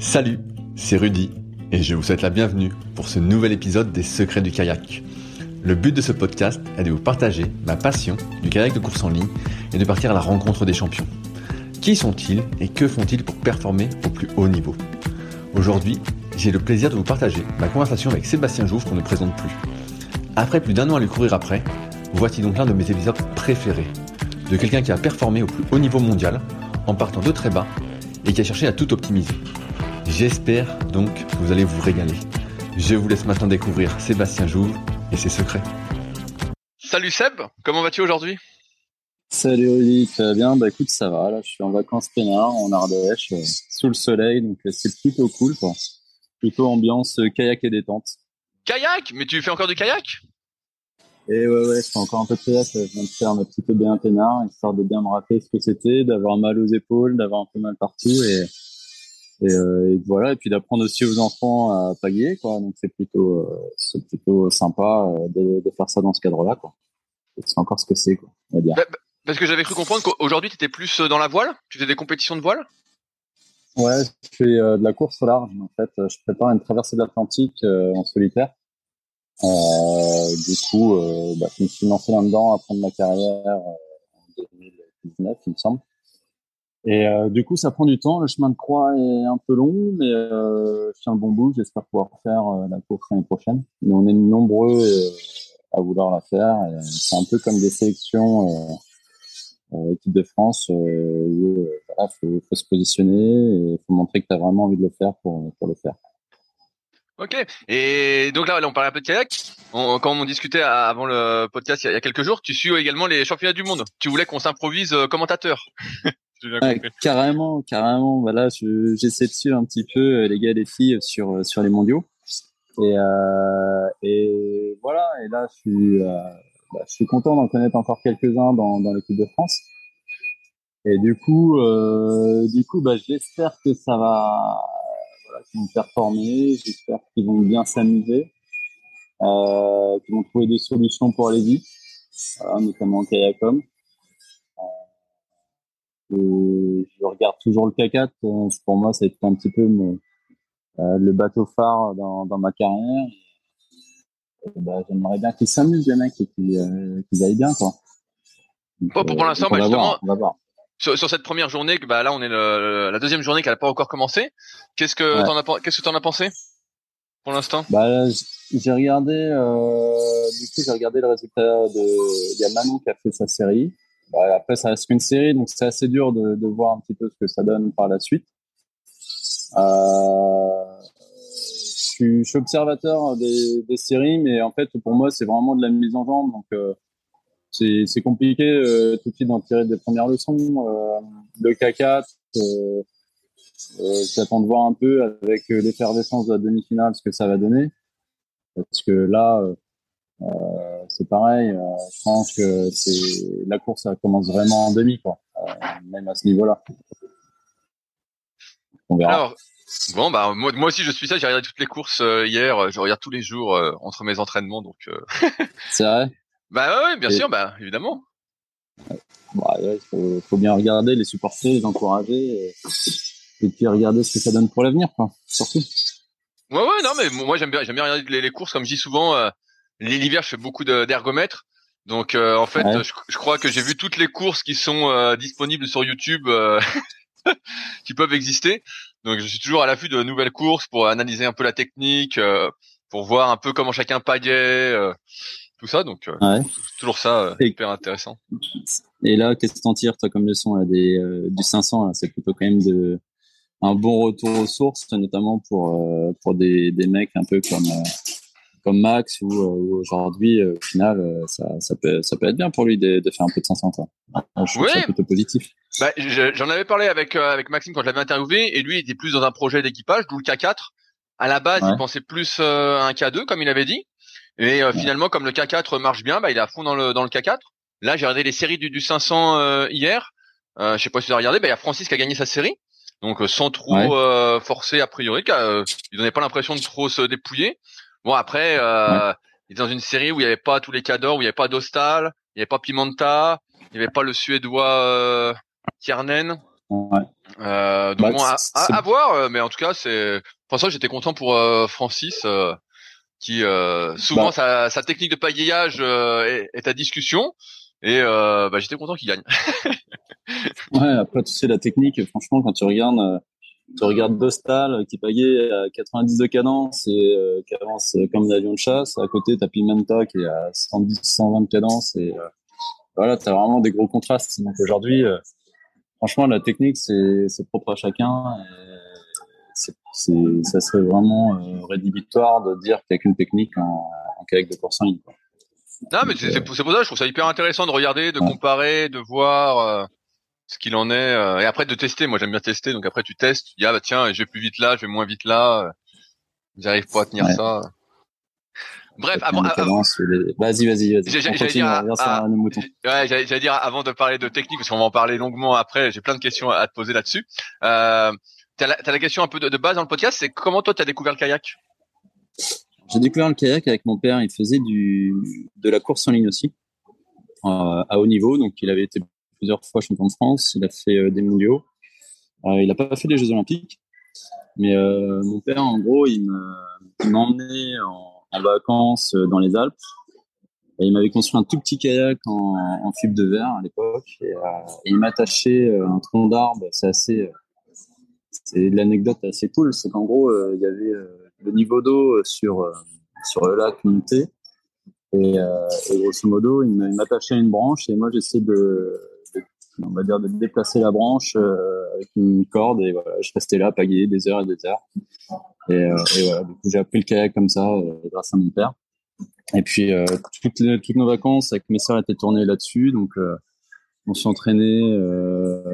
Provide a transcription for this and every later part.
Salut, c'est Rudy et je vous souhaite la bienvenue pour ce nouvel épisode des Secrets du kayak. Le but de ce podcast est de vous partager ma passion du kayak de course en ligne et de partir à la rencontre des champions. Qui sont-ils et que font-ils pour performer au plus haut niveau? Aujourd'hui, j'ai le plaisir de vous partager ma conversation avec Sébastien Jouve qu'on ne présente plus. Après plus d'un an à lui courir après, voici donc l'un de mes épisodes préférés. De quelqu'un qui a performé au plus haut niveau mondial en partant de très bas et qui a cherché à tout optimiser. J'espère donc que vous allez vous régaler. Je vous laisse maintenant découvrir Sébastien Jouve et ses secrets. Salut Seb, comment vas-tu aujourd'hui? Salut Rudy, ça va bien? Bah écoute, ça va. Là, je suis en vacances peinard en Ardèche, euh, sous le soleil, donc euh, c'est plutôt cool. Quoi. Plutôt ambiance euh, kayak et détente. Kayak? Mais tu fais encore du kayak? Et ouais, ouais, je fais encore un peu de kayak. Je viens de faire ma petite bien peinard, histoire de bien me rappeler ce que c'était, d'avoir mal aux épaules, d'avoir un peu mal partout et et, euh, et, voilà et puis d'apprendre aussi aux enfants à pagayer quoi. Donc c'est plutôt euh, c'est plutôt sympa euh, de, de, faire ça dans ce cadre là quoi c'est encore ce que c'est quoi on va dire. Bah, parce que j'avais cru comprendre qu'aujourd'hui tu étais plus dans la voile. Tu fais des compétitions de voile? Ouais je fais euh, de la course au large en fait. Je prépare une traversée de l'Atlantique en solitaire. Du coup bah, je me suis lancé là dedans après ma carrière en 2019 il me semble et euh, du coup, ça prend du temps. Le chemin de croix est un peu long, mais euh, je tiens le bon bout. J'espère pouvoir faire euh, la course l'année prochaine. Mais on est nombreux à vouloir la faire. C'est un peu comme des sélections équipe de France où voilà, faut, se positionner et faut montrer que tu as vraiment envie de le faire pour, le faire. Ok. Et donc là, on parlait un peu de kayak. Quand on discutait avant le podcast il y a quelques jours, tu suis également les championnats du monde. Tu voulais qu'on s'improvise commentateur. Carrément, carrément. Voilà, j'essaie de suivre un petit peu euh, les gars et les filles sur euh, sur les mondiaux. Et euh, et voilà. Et là, je suis euh, bah, je suis content d'en connaître encore quelques-uns dans dans l'équipe de France. Et du coup, euh, du coup, bah, j'espère que ça va, voilà, qu'ils vont performer. J'espère qu'ils vont bien s'amuser, euh, qu'ils vont trouver des solutions pour aller vite, voilà, notamment en kayakom je regarde toujours le K4. Euh, pour moi, ça a été un petit peu euh, le bateau phare dans, dans ma carrière. bah, J'aimerais bien qu'ils s'amusent, les mecs, et qu'ils euh, aillent bien. Quoi. Donc, pour, pour l'instant, bah, justement, voir, Sur, sur, cette première journée, bah, là, on est le, la deuxième journée qui n'a pas encore commencé. Qu'est-ce que ouais. t'en as, qu'est-ce que t'en as pensé pour l'instant? Bah, J'ai regardé, euh, du coup, j'ai regardé le résultat de. Il y a Manon qui a fait sa série. Bah, après, ça reste qu'une série, donc c'est assez dur de, voir un petit peu ce que ça donne par la suite. Euh, je, suis, observateur des, séries, mais en fait, pour moi, c'est vraiment de la mise en jambe, donc euh, c'est compliqué euh, tout de suite d'en tirer des premières leçons. Le K4, euh, euh, j'attends de voir un peu avec l'effervescence de la demi-finale ce que ça va donner, parce que là euh, c'est pareil. Euh, je pense que c'est la course ça commence vraiment en demi, quoi. Euh, même à ce niveau-là. On verra. Alors, Bon bah moi, moi aussi je suis ça, j'ai regardé toutes les courses hier, je regarde tous les jours entre mes entraînements donc. C'est vrai? Bah ouais, bien sûr, bah évidemment. Bah, il faut, faut, bien regarder, les supporter, les encourager, et, puis regarder ce que ça donne pour l'avenir, quoi. Surtout. Ouais, ouais, non, mais moi j'aime bien, j'aime bien regarder les, courses, comme je dis souvent. Euh, L'hiver, je fais beaucoup d'ergomètres, donc euh, en fait, je, crois que j'ai vu toutes les courses qui sont euh, disponibles sur YouTube, euh, qui peuvent exister. Donc je suis toujours à l'affût de nouvelles courses pour analyser un peu la technique, pour voir un peu comment chacun paguait tout ça. Donc, euh, toujours ça, euh, hyper intéressant. Et là, qu'est-ce que t'en tires, toi, comme leçon là, des, euh, du 500 C'est plutôt quand même de, un bon retour aux sources, notamment pour, pour des, des mecs un peu comme, comme Max, ou aujourd'hui, au final, ça, ça, peut, ça peut être bien pour lui de, de faire un peu de 500. Quoi. Je trouve ça plutôt positif. Bah, J'en avais parlé avec, avec Maxime quand je l'avais interviewé, et lui, il était plus dans un projet d'équipage, d'où le K4. À la base, il pensait plus à un K2, comme il avait dit. Et euh, finalement, comme le K4 marche bien, bah, il est à fond dans le dans le K4. Là, j'ai regardé les séries du, du 500 euh, hier. Euh, je sais pas si vous avez regardé. Bah, il y a Francis qui a gagné sa série, donc euh, sans trop euh, forcer a priori. il donnait pas l'impression de trop se dépouiller. Bon après, il est dans une série où il y avait pas tous les cadors, où il y avait pas d'Ostal, il y avait pas Pimenta, il y avait pas le Suédois Kiernen. Ouais. Euh, donc bah, bon, à, à, voir, mais en tout cas, c'est. Pour ça, j'étais content pour Francis qui euh, souvent bah. sa, sa, technique de pagayage euh, est, est, à discussion et euh, bah, j'étais content qu'il gagne. ouais, après tu sais la technique, franchement quand tu regardes euh, tu regardes Dostal qui pagaye à 90 de cadence et euh, qui avance comme un avion de chasse, à côté t'as Pimenta qui est à 110 120 de cadence et voilà, tu as vraiment des gros contrastes. Donc aujourd'hui franchement la technique c'est propre à chacun et c'est, ça serait vraiment euh, rédhibitoire de dire qu'il n'y a qu'une technique en, en kayak de course en ligne. Non, mais c'est, pour ça je trouve ça hyper intéressant de regarder, de comparer, de voir euh, ce qu'il en est, euh, et après de tester. Moi, j'aime bien tester, donc après tu testes, tu dis ah bah tiens, je vais plus vite là, je vais moins vite là, j'arrive pas à tenir ça. Bref, avant, vas-y, vas-y, vas-y. J'allais dire, ouais, j'allais dire avant de parler de technique, parce qu'on va en parler longuement après. J'ai plein de questions à te poser là-dessus. Euh, T'as la, question un peu de, base dans le podcast, c'est comment toi tu as découvert le kayak? J'ai découvert le kayak avec mon père. Il faisait du, de la course en ligne aussi, euh, à haut niveau. Donc il avait été plusieurs fois champion de France. Il a fait euh, des mondiaux. Euh, il n'a pas fait les Jeux Olympiques, mais mon père, en gros, il m'a emmené en, vacances dans les Alpes. Il m'avait construit un tout petit kayak en, en de verre à l'époque. Et, et, il m'a attaché un tronc d'arbre. C'est assez c'est l'anecdote assez cool, c'est qu'en gros, euh, il y avait euh, le niveau d'eau sur euh, sur le lac monté et, et grosso modo, il m'attachait à une branche et moi j'essayais de, on va dire de déplacer la branche avec une corde et voilà, je restais là pagayer des heures et des heures. Et, et voilà, du coup j'ai appris le kayak comme ça grâce à mon père. Et puis toutes, toutes nos vacances avec mes sœurs étaient tournées là-dessus, donc on s'entraînait,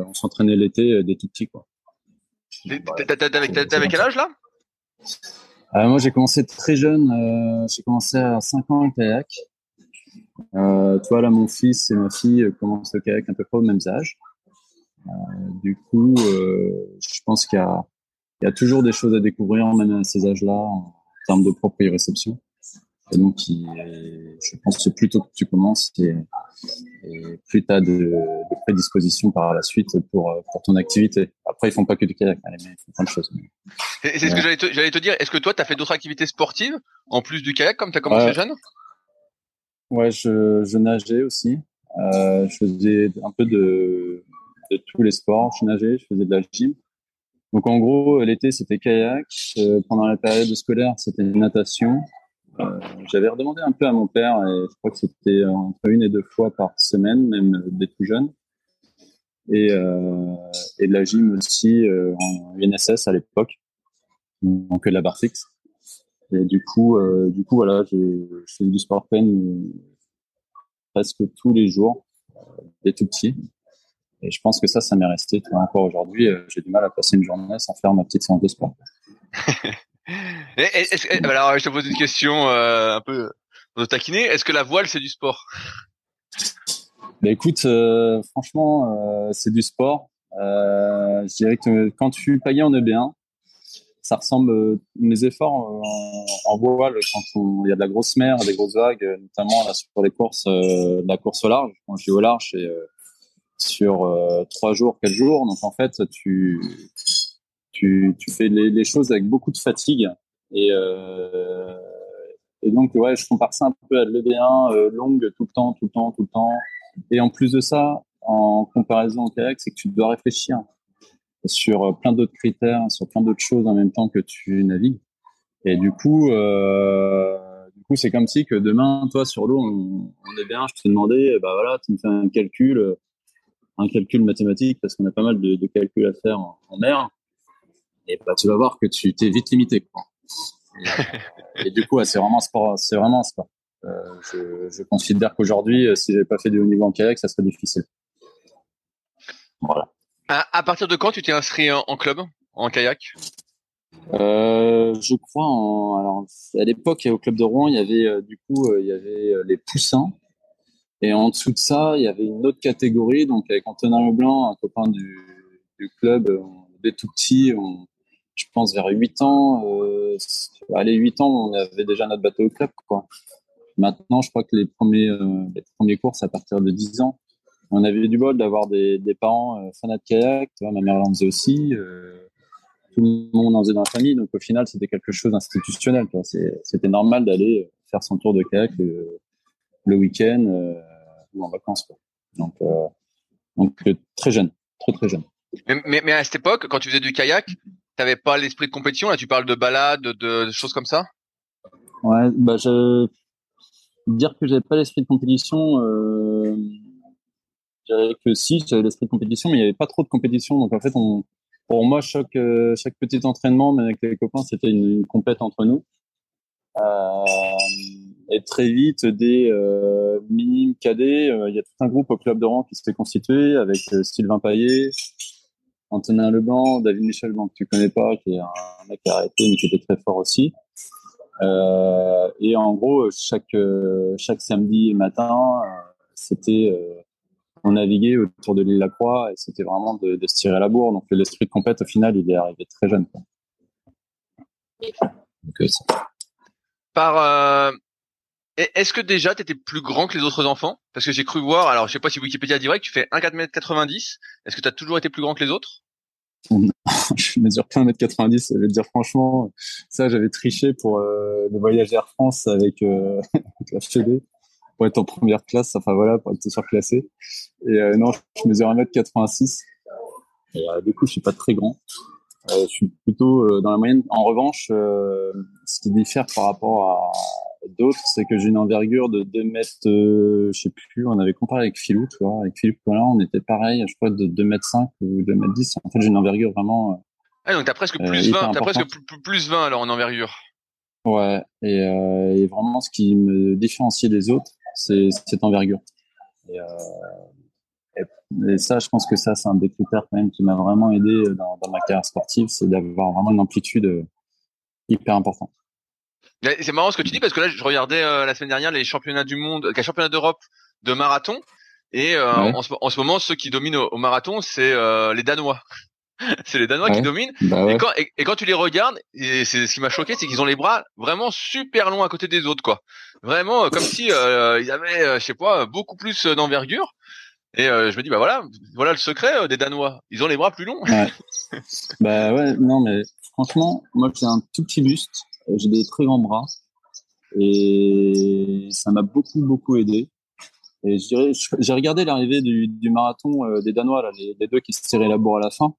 on s'entraînait l'été des tout petits quoi. T'avais quel âge là? Euh, Moi j'ai commencé très jeune, euh, j'ai commencé à 5 ans le kayak. Euh, toi là mon fils et ma fille commencent le kayak un peu près au même âge. Euh, du coup, euh, je pense qu'il y, y a, toujours des choses à découvrir même à ces âges-là en termes de proprioception. Et donc, je pense que plus tôt que tu commences, et, plus tu as de, de prédisposition par la suite pour, pour ton activité. Après, ils font pas que du kayak, mais ils font plein de choses. C'est ce que j'allais te, j'allais te dire. Est-ce que toi, tu as fait d'autres activités sportives en plus du kayak, comme tu as commencé jeune? Ouais, je, je nageais aussi. Euh, je faisais un peu de, de tous les sports. Je nageais, je faisais de la gym. Donc en gros, l'été c'était kayak. Euh, pendant la période scolaire, c'était natation. Euh, j'avais redemandé un peu à mon père et je crois que c'était entre une et deux fois par semaine, même des tout jeunes. Et, euh, et de la gym aussi euh, en UNSS à l'époque, donc de la barre fixe. Et du coup, euh, du coup voilà, je, fais du sport pen presque tous les jours, des tout petits. Et je pense que ça, ça m'est resté. encore aujourd'hui, j'ai du mal à passer une journée sans faire ma petite séance de sport. alors, je te pose une question euh, un peu de taquiner. Est-ce que la voile, c'est du sport? Bah, écoute, euh, franchement, euh, c'est du sport. je dirais que quand tu payais en E bien, ça ressemble mes efforts en, en voile quand il y a de la grosse mer, des grosses vagues, notamment là, sur les courses, la course au large. Quand je suis au large, c'est sur trois jours, quatre jours. Donc en fait, tu tu, fais les, choses avec beaucoup de fatigue et et donc ouais, je compare ça un peu à l'EV1 longue tout le temps, tout le temps, tout le temps. Et en plus de ça, en comparaison au kayak, c'est que tu dois réfléchir sur euh, plein d'autres critères, sur plein d'autres choses en même temps que tu navigues. Et du coup, euh, du coup, c'est comme si que demain, toi, sur l'eau, on, est bien. Je te demandais, bah voilà, tu me fais un calcul, euh, un calcul mathématique parce qu'on a pas mal de, calculs à faire en, mer. Et bah, tu vas voir que tu t'es vite limité. Et, du coup, c'est vraiment sport. C'est vraiment sport. Je, je, considère qu'aujourd'hui, si j'avais pas fait de haut niveau en kayak, ça serait difficile. Voilà. À, partir de quand tu t'es inscrit en, club, en kayak? Euh, je crois en, alors à l'époque au club de Rouen il y avait euh, du coup euh, il y avait euh, les poussins. Et en dessous de ça il y avait une autre catégorie donc avec Antonin Leblanc un copain du, club dès tout petit on, je pense vers 8 ans allez 8 ans on avait déjà notre bateau au club quoi. Maintenant je crois que les premiers les premiers courses à partir de 10 ans on avait du bol d'avoir des, des, parents euh, fanats de kayak. ma mère en faisait aussi. Euh, tout le monde en faisait dans la famille. Donc au final, c'était quelque chose d'institutionnel. C'était normal d'aller faire son tour de kayak le, le week-end euh, ou en vacances. Quoi. Donc, euh, donc très jeune, très très jeune. Mais, mais, mais, à cette époque, quand tu faisais du kayak, t'avais pas l'esprit de compétition. Là, tu parles de balade, de, de choses comme ça? Ouais, bah je dire que j'avais pas l'esprit de compétition. Euh je dirais que si, j'avais l'esprit de compétition, mais il n'y avait pas trop de compétition. Donc en fait, on, pour moi, chaque, euh, chaque petit entraînement, mais avec les copains, c'était une, une entre nous. Euh, et très vite, des euh, minimes cadets, il y a tout un groupe au club de rang qui s'était constitué avec Sylvain Paillet, Antonin Leblanc, David Michel que tu connais pas, qui est un mec arrêté mais qui était très fort aussi. Et en gros, chaque chaque samedi matin, c'était on naviguait autour de l'île La Croix et c'était vraiment de, de, se tirer la bourre. Donc l'esprit de compète, au final, il est arrivé très jeune. Euh, Par euh, est-ce que déjà tu étais plus grand que les autres enfants? Parce que j'ai cru voir, alors je sais pas si Wikipédia direct, tu fais 1,4m90. Est-ce que tu as toujours été plus grand que les autres? Je mesure qu'un mètre 90. Je vais te dire franchement, ça j'avais triché pour euh, le voyage Air France avec, euh, avec la Fédé pour être en première classe, enfin voilà, pour être surclassé. Et euh, non, je mesure 1m86. Et euh, du coup, je suis pas très grand. Euh, je suis plutôt euh, dans la moyenne. En revanche, euh, ce qui diffère par rapport à d'autres, c'est que j'ai une envergure de 2 mètres, je sais plus, on avait comparé avec Philou, tu vois, avec Philippe Collin, on était pareil, je crois, de 2 mètres 5 ou 2 mètres 10. En fait, j'ai une envergure vraiment. Ah, donc t'as presque plus 20, t'as presque plus 20 alors en envergure. Ouais, et, et vraiment ce qui me différencie des autres, cette envergure. Et, euh, et, ça, je pense que ça, c'est un des critères quand même qui m'a vraiment aidé dans, dans ma carrière sportive, c'est d'avoir vraiment une amplitude euh, hyper importante. C'est marrant ce que tu dis parce que là, je regardais euh, la semaine dernière les championnats du monde, les championnats d'Europe de marathon, et euh, en, ce, en, ce, moment, ceux qui dominent au, marathon, c'est les Danois. c'est les Danois qui dominent. Bah ouais. et, quand, et, quand, tu les regardes, et c'est ce qui m'a choqué, c'est qu'ils ont les bras vraiment super longs à côté des autres, quoi. Vraiment euh, comme si euh, ils avaient, euh, je sais pas, beaucoup plus d'envergure. Et euh, je me dis bah voilà, voilà le secret des Danois. Ils ont les bras plus longs. Ouais. bah ouais, non mais franchement, moi j'ai un tout petit buste, j'ai des très grands bras et ça m'a beaucoup beaucoup aidé. Et j'ai regardé l'arrivée du, du, marathon des Danois là, les, les, deux qui se tiraient la bourre à la fin.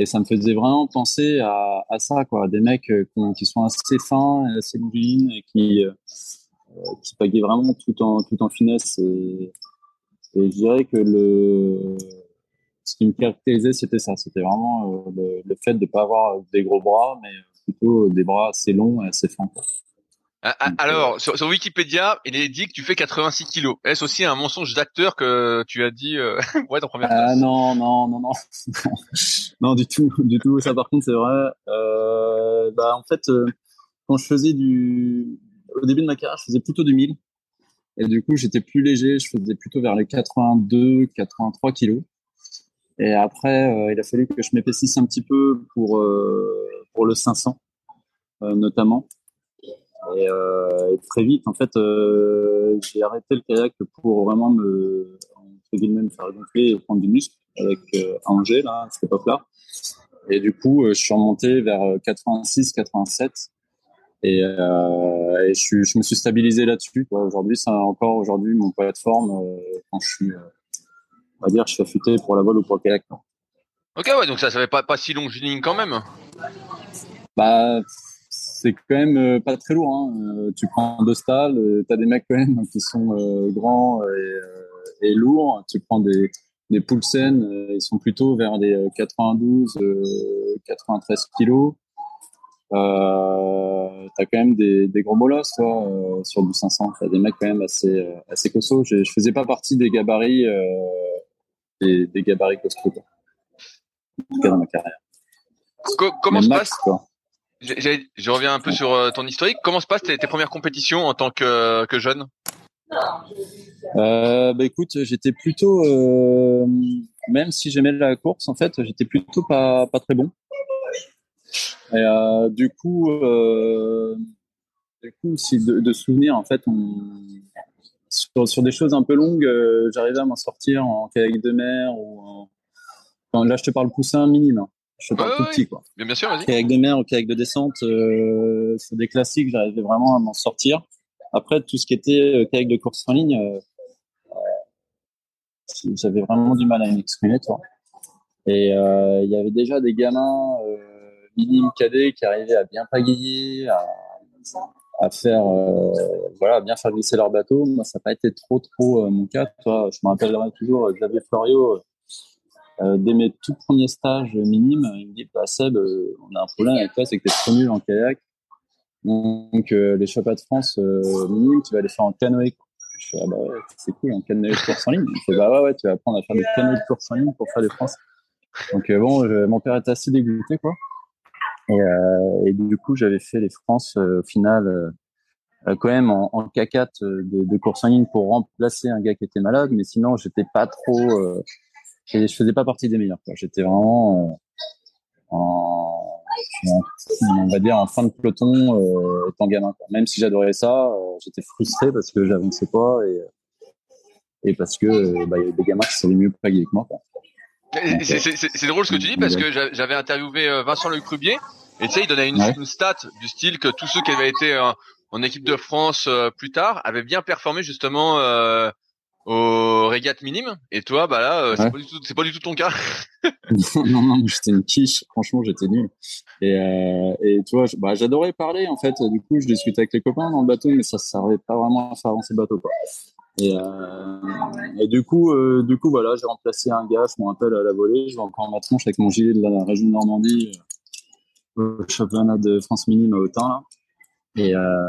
Et ça me faisait vraiment penser à, à ça, quoi. Des mecs euh, qui sont assez fins, assez longilines et qui, euh, qui pagaient vraiment tout en, tout en finesse. Et, je dirais que le, ce qui me caractérisait, c'était ça. C'était vraiment euh, le, fait de ne pas avoir des gros bras, mais plutôt des bras assez longs et assez fins. Ah, ah, alors, euh, sur, sur, Wikipédia, il est dit que tu fais 86 kilos. Est-ce aussi un mensonge d'acteur que tu as dit euh, être en première Ah non, non, non, non, non, du tout, du tout. Ça, par contre, c'est vrai. Euh, bah, en fait, euh, quand je faisais du, au début de ma carrière, je faisais plutôt du 1000. Et du coup, j'étais plus léger. Je faisais plutôt vers les 82, 83 kilos. Et après, euh, il a fallu que je m'épaississe un petit peu pour pour le 500 notamment. Et, très vite, en fait, j'ai arrêté le kayak pour vraiment me, me faire gonfler et prendre du muscle avec Angers là, à cette époque-là. Et du coup, je suis remonté vers 86, 87. Et, euh, et je, je, me suis stabilisé là-dessus. Aujourd'hui, c'est encore aujourd'hui mon plateforme euh, quand je suis, euh, on va dire, je suis affûté pour la voile ou pour le kayak. Ok, ouais, donc ça, ça fait pas, pas si longiligne quand même. Bah, c'est quand même euh, pas très lourd. Hein. Euh, tu prends deux stalles, tu as des mecs quand même qui sont grands et, et, lourds. Tu prends des, des Poulsen, ils sont plutôt vers des 92, 93 kilos. Euh, t'as quand même des, des gros molosses toi euh, sur du 500 t'as des mecs quand même assez euh, assez costauds je, je faisais pas partie des gabarits euh, des, des, gabarits costauds en tout cas dans ma carrière comment se passe je reviens un peu sur euh, ton historique comment se passent tes, tes premières compétitions en tant que, que jeune? Euh, bah écoute, j'étais plutôt, euh, même si j'aimais la course, en fait, j'étais plutôt pas très bon. Et euh, du coup, euh, du coup, si de, de souvenirs, en fait, sur, des choses un peu longues, euh, j'arrivais à m'en sortir en kayak de mer ou en... là, je te parle poussin minime. Hein. Je parle tout petit, quoi. bien sûr, vas-y. Kayak de mer ou kayak de descente, euh, c'est des classiques, j'arrivais vraiment à m'en sortir. Après, tout ce qui était euh, kayak de course en ligne, euh, j'avais vraiment du mal à m'exprimer, toi. Et il y avait déjà des gamins minime cadet qui arrivaient à bien pagayer, à, à faire, euh, voilà, bien faire glisser leur bateau. Moi, ça n'a pas été trop, trop euh, mon cas. Toi, je me rappellerai toujours euh, Xavier Florio, euh, dès mes tout premiers stages minimes, il me dit, bah, Seb, on a un problème avec toi, c'est que tu es trop nul en kayak. Donc, les championnats de France minimes, tu vas les faire en canoë. Je fais, ah bah c'est cool, en canoë de course en ligne. Il fait, bah ouais, ouais, tu vas apprendre à faire des canoës de course en ligne pour faire des France. Donc, bon, mon père était assez dégoûté, quoi. Et, euh, du coup, j'avais fait les France euh, au final euh, quand même en, en K4 de, de, course en ligne pour remplacer un gars qui était malade, mais sinon j'étais pas trop, je faisais pas partie des meilleurs. J'étais vraiment en, on va dire en fin de peloton euh, étant gamin. Quoi. Même si j'adorais ça, j'étais frustré parce que j'avançais pas et, et parce que bah, il y avait des gamins qui savaient mieux payer que moi. C'est drôle ce que tu dis parce que j'avais interviewé Vincent Le Crubier et tu sais, il donnait une, une, stat du style que tous ceux qui avaient été euh, en équipe de France euh, plus tard avaient bien performé justement euh, aux régates minimes. Et toi, bah là, c'est pas du tout, c'est pas du tout ton cas. non, non, j'étais une quiche. Franchement, j'étais nul. Et, et tu vois, bah, j'adorais parler en fait. Du coup, je discutais avec les copains dans le bateau, mais ça servait pas vraiment à faire avancer le bateau. Quoi. Et, et, du coup, du coup, voilà, j'ai remplacé un gars, je me rappelle à la volée, je vais encore ma tronche avec mon gilet de la région de Normandie au championnat de France minime à Autun. Là. Et, euh,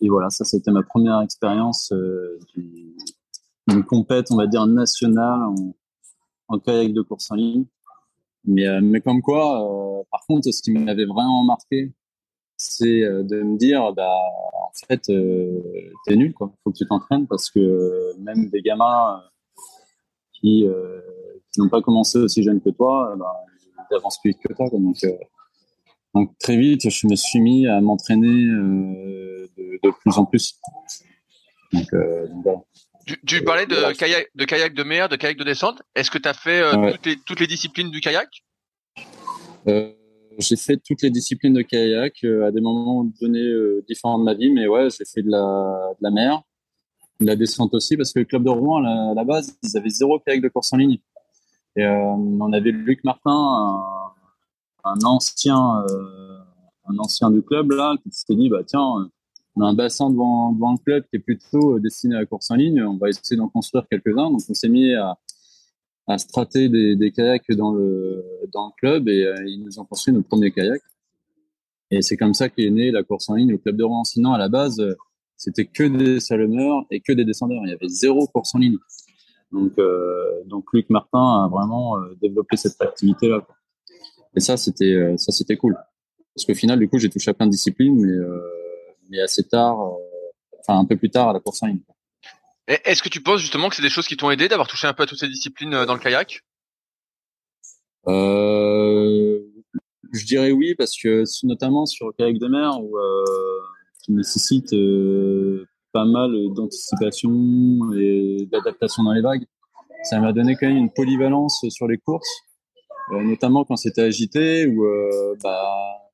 et voilà, ça c'était ma première expérience euh, d'une compète, on va dire nationale en, en, kayak de course en ligne. Mais, euh, mais comme quoi, euh, par contre, ce qui m'avait vraiment marqué, c'est euh, de me dire, bah, en fait, t'es nul, quoi. Faut que tu t'entraînes parce que même des gamins qui, n'ont pas commencé aussi jeunes que toi, bah, ils avancent plus vite que toi. Donc, donc très vite, je me suis mis à m'entraîner de, plus en plus. Donc, voilà. Tu, tu, parlais de kayak, de kayak de mer, de kayak de descente. Est-ce que tu as fait euh, ouais. toutes, les, toutes, les, disciplines du kayak? Euh, J'ai fait toutes les disciplines de kayak euh, à des moments donnés différents de ma vie, mais ouais, j'ai fait de la, de la mer, de la descente aussi, parce que le club de Rouen, à la, base, ils avaient zéro kayak de course en ligne. Et on avait Luc Martin, un, un ancien, euh, un ancien du club là, qui s'était dit bah tiens, on a un bassin devant, devant le club qui est plutôt euh, destiné à la course en ligne, on va essayer d'en construire quelques-uns. Donc on s'est mis à, strater des, kayaks dans le dans le club et euh, ils nous ont construit notre premier kayak. Et c'est comme ça qu'est née la course en ligne au club de Rouen. Sinon à la base c'était que des salonneurs et que des descendeurs. Il y avait zéro course en ligne. Donc, euh, donc Luc Martin a vraiment développé cette activité là. Et ça, c'était euh, cool. Parce qu'au final, du coup, j'ai touché à plein de disciplines, mais euh, mais assez tard, euh, enfin un peu plus tard à la course en ligne. Est-ce que tu penses justement que c'est des choses qui t'ont aidé d'avoir touché un peu à toutes ces disciplines dans le kayak? Euh, je dirais oui parce que notamment sur le kayak de mer où qui nécessite pas mal d'anticipation et d'adaptation dans les vagues. Ça m'a donné quand même une polyvalence sur les courses, notamment quand c'était agité ou bah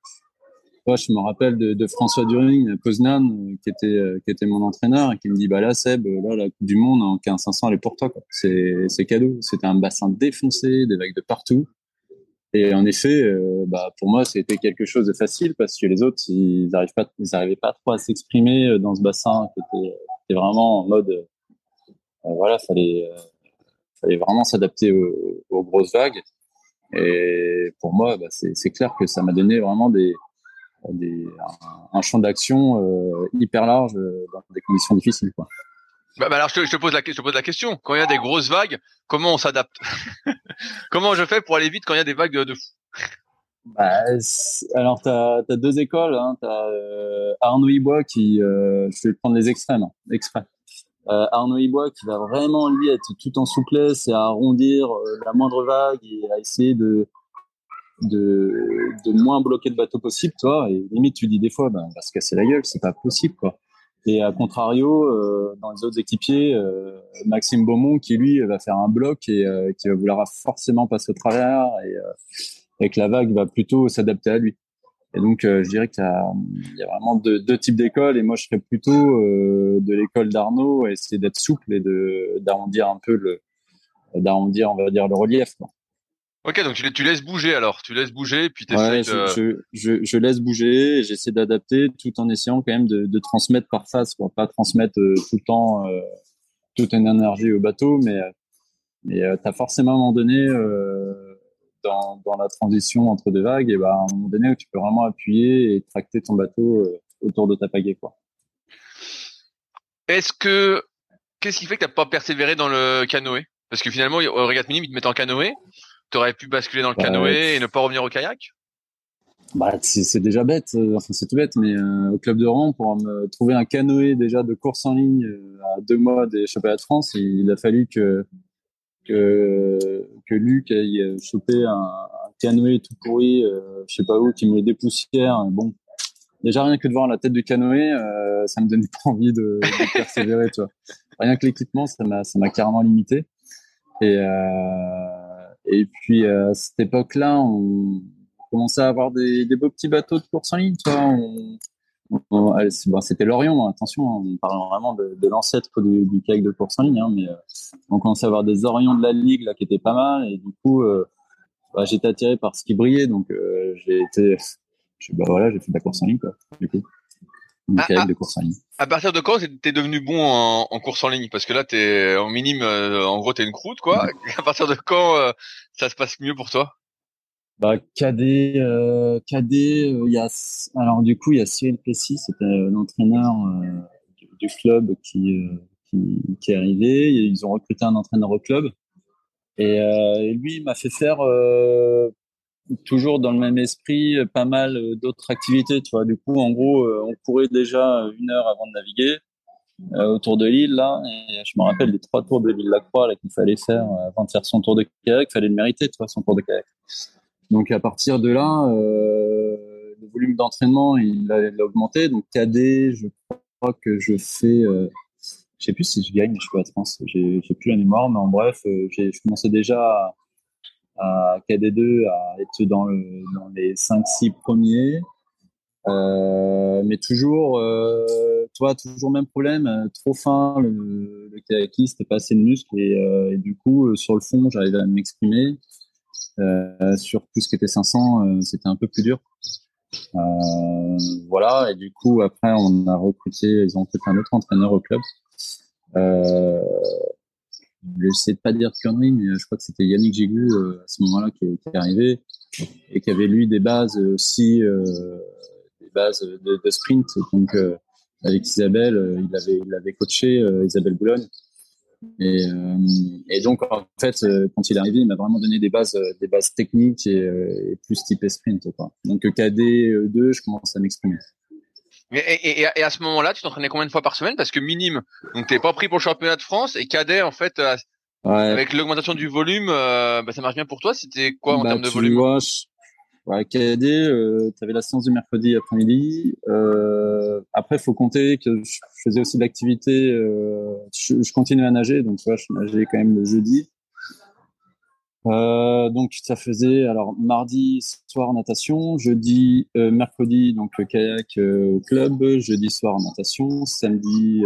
moi, je me rappelle de, François During, Poznan, qui était, euh, qui était mon entraîneur, et qui me dit, bah là, Seb, là, la Coupe du Monde en 1500, elle est pour toi. C'est, cadeau. C'était un bassin défoncé, des vagues de partout. Et en effet, euh, bah, pour moi, c'était quelque chose de facile parce que les autres, ils n'arrivent pas, pas trop à s'exprimer euh, dans ce bassin qui était, vraiment en mode, euh, voilà, fallait, fallait vraiment s'adapter aux, grosses vagues. Et pour moi, bah, c'est clair que ça m'a donné vraiment des, des, un, champ d'action euh, hyper large euh, dans des conditions difficiles. Quoi. Bah, bah alors je te, je te, pose la, je te pose la question. Quand il y a des grosses vagues, comment on s'adapte? Comment je fais pour aller vite quand il y a des vagues de, de fou? Bah, alors tu as, deux écoles. Hein. Tu as euh, Arnaud Ibois qui, euh, je vais prendre les extrêmes, hein, exprès. Euh, Arnaud Ibois qui va vraiment lui être tout en souplesse et à arrondir la moindre vague et à essayer de de, de moins bloquer le bateau possible, toi. Et limite, tu dis des fois, ben, on va se casser la gueule, c'est pas possible, quoi. Et à contrario, euh, dans les autres équipiers, euh, Maxime Beaumont qui lui va faire un bloc et euh, qui va vouloir forcément passer au travers et, et que la vague va plutôt s'adapter à lui. Et donc, je dirais qu'il y, y a, vraiment deux, deux types d'écoles et moi je serais plutôt de l'école d'Arnaud, essayer d'être souple et de d'arrondir un peu le d'arrondir, on va dire, le relief. Quoi. Ok, donc tu, tu, laisses bouger alors, tu laisses bouger, puis tu ouais, je, je, je, laisse bouger, j'essaie d'adapter tout en essayant quand même de, de transmettre par face, quoi, pas transmettre euh, tout le temps euh, toute une énergie au bateau, mais euh, mais euh, t'as forcément à un moment donné dans, dans la transition entre deux vagues, et bah, à un moment donné où tu peux vraiment appuyer et tracter ton bateau autour de ta pagaie, quoi. Est-ce que qu'est-ce qui fait que t'as pas persévéré dans le canoë? Parce que finalement, au Regat Minime, ils te mettent en canoë t'aurais pu basculer dans le bah, canoë et ne pas revenir au kayak? Bah, c'est déjà bête, euh, enfin c'est tout bête, mais euh, au club de Rouen, pour me trouver un canoë déjà de course en ligne euh, à deux mois des championnats de France, il a fallu que que, que Luc ait chopé un, un canoë tout pourri, je sais pas où, qui me dépoussière. Bon, déjà rien que de voir la tête du canoë, ça me donne pas envie de, de persévérer, tu vois. Rien que l'équipement, ça m'a ça m'a carrément limité. Et et puis euh, à cette époque-là, on commençait à avoir des, beaux petits bateaux de course en ligne. c'était l'Orion, hein, attention, hein, on parle vraiment de, l'ancêtre du, du kayak de course en ligne, hein, mais euh, on commençait à avoir des Orions de la Ligue là qui étaient pas mal, et du coup, euh, bah, j'étais attiré par ce qui brillait, donc j'ai été, bah voilà, j'ai fait de la course en ligne. Ah. de course en ligne. À partir de quand t'es devenu bon en, en, course en ligne? Parce que là, t'es en minime, euh, en gros, t'es une croûte, quoi. À partir de quand euh, ça se passe mieux pour toi? Bah, KD, euh, KD, il y a, alors du coup, il y a Cyril Plessis, c'était l'entraîneur du, du, club qui, qui, qui, est arrivé. Ils ont recruté un entraîneur au club. Et, et lui, il m'a fait faire toujours dans le même esprit, euh, pas mal euh, d'autres activités, tu vois. Du coup, en gros, euh, on courait déjà une heure avant de naviguer autour de l'île là. Et je me rappelle des trois tours de l'île La Croix qu'il fallait faire avant de faire son tour de kayak. Fallait le mériter, tu vois, son tour de kayak. Donc à partir de là, le volume d'entraînement il a, augmenté. Donc KD, je crois que je fais, euh, je sais plus si je gagne, je suis à trans, j'ai plus la mémoire, mais en bref, j'ai commencé déjà à, à KD2 à être dans, le, dans les 5-6 premiers. Euh, mais toujours, euh, toi, toujours même problème, euh, trop fin, le, le kayakiste, pas assez de muscles et, et du coup, sur le fond, j'arrivais à m'exprimer. Sur tout ce qui était 500, c'était un peu plus dur. voilà, et du coup, après, on a recruté, ils ont recruté un autre entraîneur au club. Euh, je sais pas dire de conneries, mais je crois que c'était Yannick Gigu euh, à ce moment-là qui, est arrivé et qui avait lui des bases aussi, euh, des bases de, sprint. Donc euh, avec Isabelle, euh, il avait il avait coaché euh, Isabelle Boulogne. Et, donc en fait, quand il est arrivé, il m'a vraiment donné des bases, des bases techniques et, plus type sprint. Donc KD2, je commence à m'exprimer. Et, et, et, à ce moment-là, tu t'entraînais combien de fois par semaine? Parce que minime, donc t'es pas pris pour le championnat de France et cadet en fait, euh, ouais. avec l'augmentation du volume, euh, bah, ça marche bien pour toi? C'était quoi en bah, termes de volume? vois, Ouais, KD, euh, tu avais la séance du mercredi après-midi. Après, faut compter que je faisais aussi de l'activité. Je, je continuais à nager, donc tu vois, je nageais quand même le jeudi. Euh, donc ça faisait alors mardi soir natation, jeudi, euh, mercredi donc le kayak euh, au club, jeudi soir natation, samedi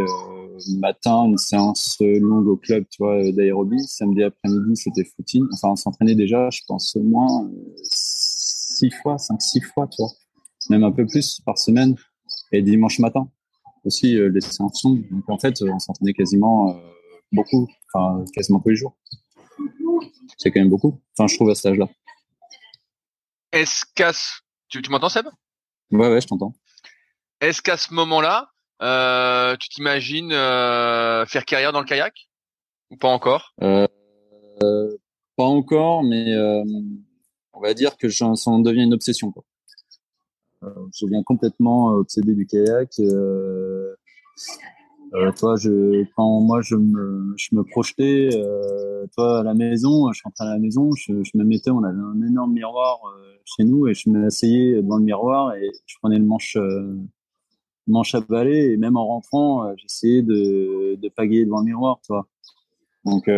matin une séance longue au club, tu vois, d'aérobie, samedi après-midi c'était footing. Enfin on s'entraînait déjà, je pense au moins six fois, cinq six fois, tu vois, même un peu plus par semaine. Et dimanche matin aussi les séances Donc en fait on s'entraînait quasiment beaucoup, enfin quasiment tous les jours c'est quand même beaucoup. Enfin, je trouve à cet âge-là. Est-ce qu'à tu, m'entends Seb? Ouais, ouais, je t'entends. Est-ce qu'à ce moment-là, euh, tu t'imagines euh, faire carrière dans le kayak? Ou pas encore? Euh, Pas encore, mais on va dire que ça en devient une obsession. Quoi. je deviens complètement obsédé du kayak. Euh, toi, quand moi je me, je me projetais, euh, toi à la maison, je rentrais à la maison, je, me mettais, on avait un énorme miroir euh, chez nous et je m'asseyais devant le miroir et je prenais le manche, à balai et même en rentrant, j'essayais de, de pagayer devant le miroir, toi. Donc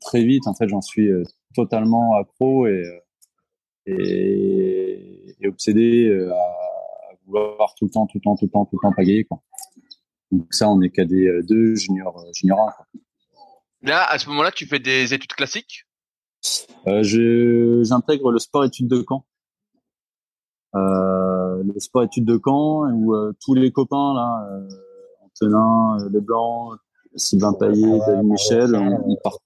très vite, en fait, j'en suis totalement accro et, et, et obsédé à vouloir tout le temps, tout le temps, tout le temps, tout le temps pagayer, quoi. Donc ça, on est KD 2, junior, euh, junior 1. Là, à ce moment-là, tu fais des études classiques? Euh, J'intègre le sport-études de Caen. Euh, le sport-études de Caen, où euh, tous les copains, là, euh, Antonin, euh, Leblanc, Sylvain Paillet, David Michel, on, part,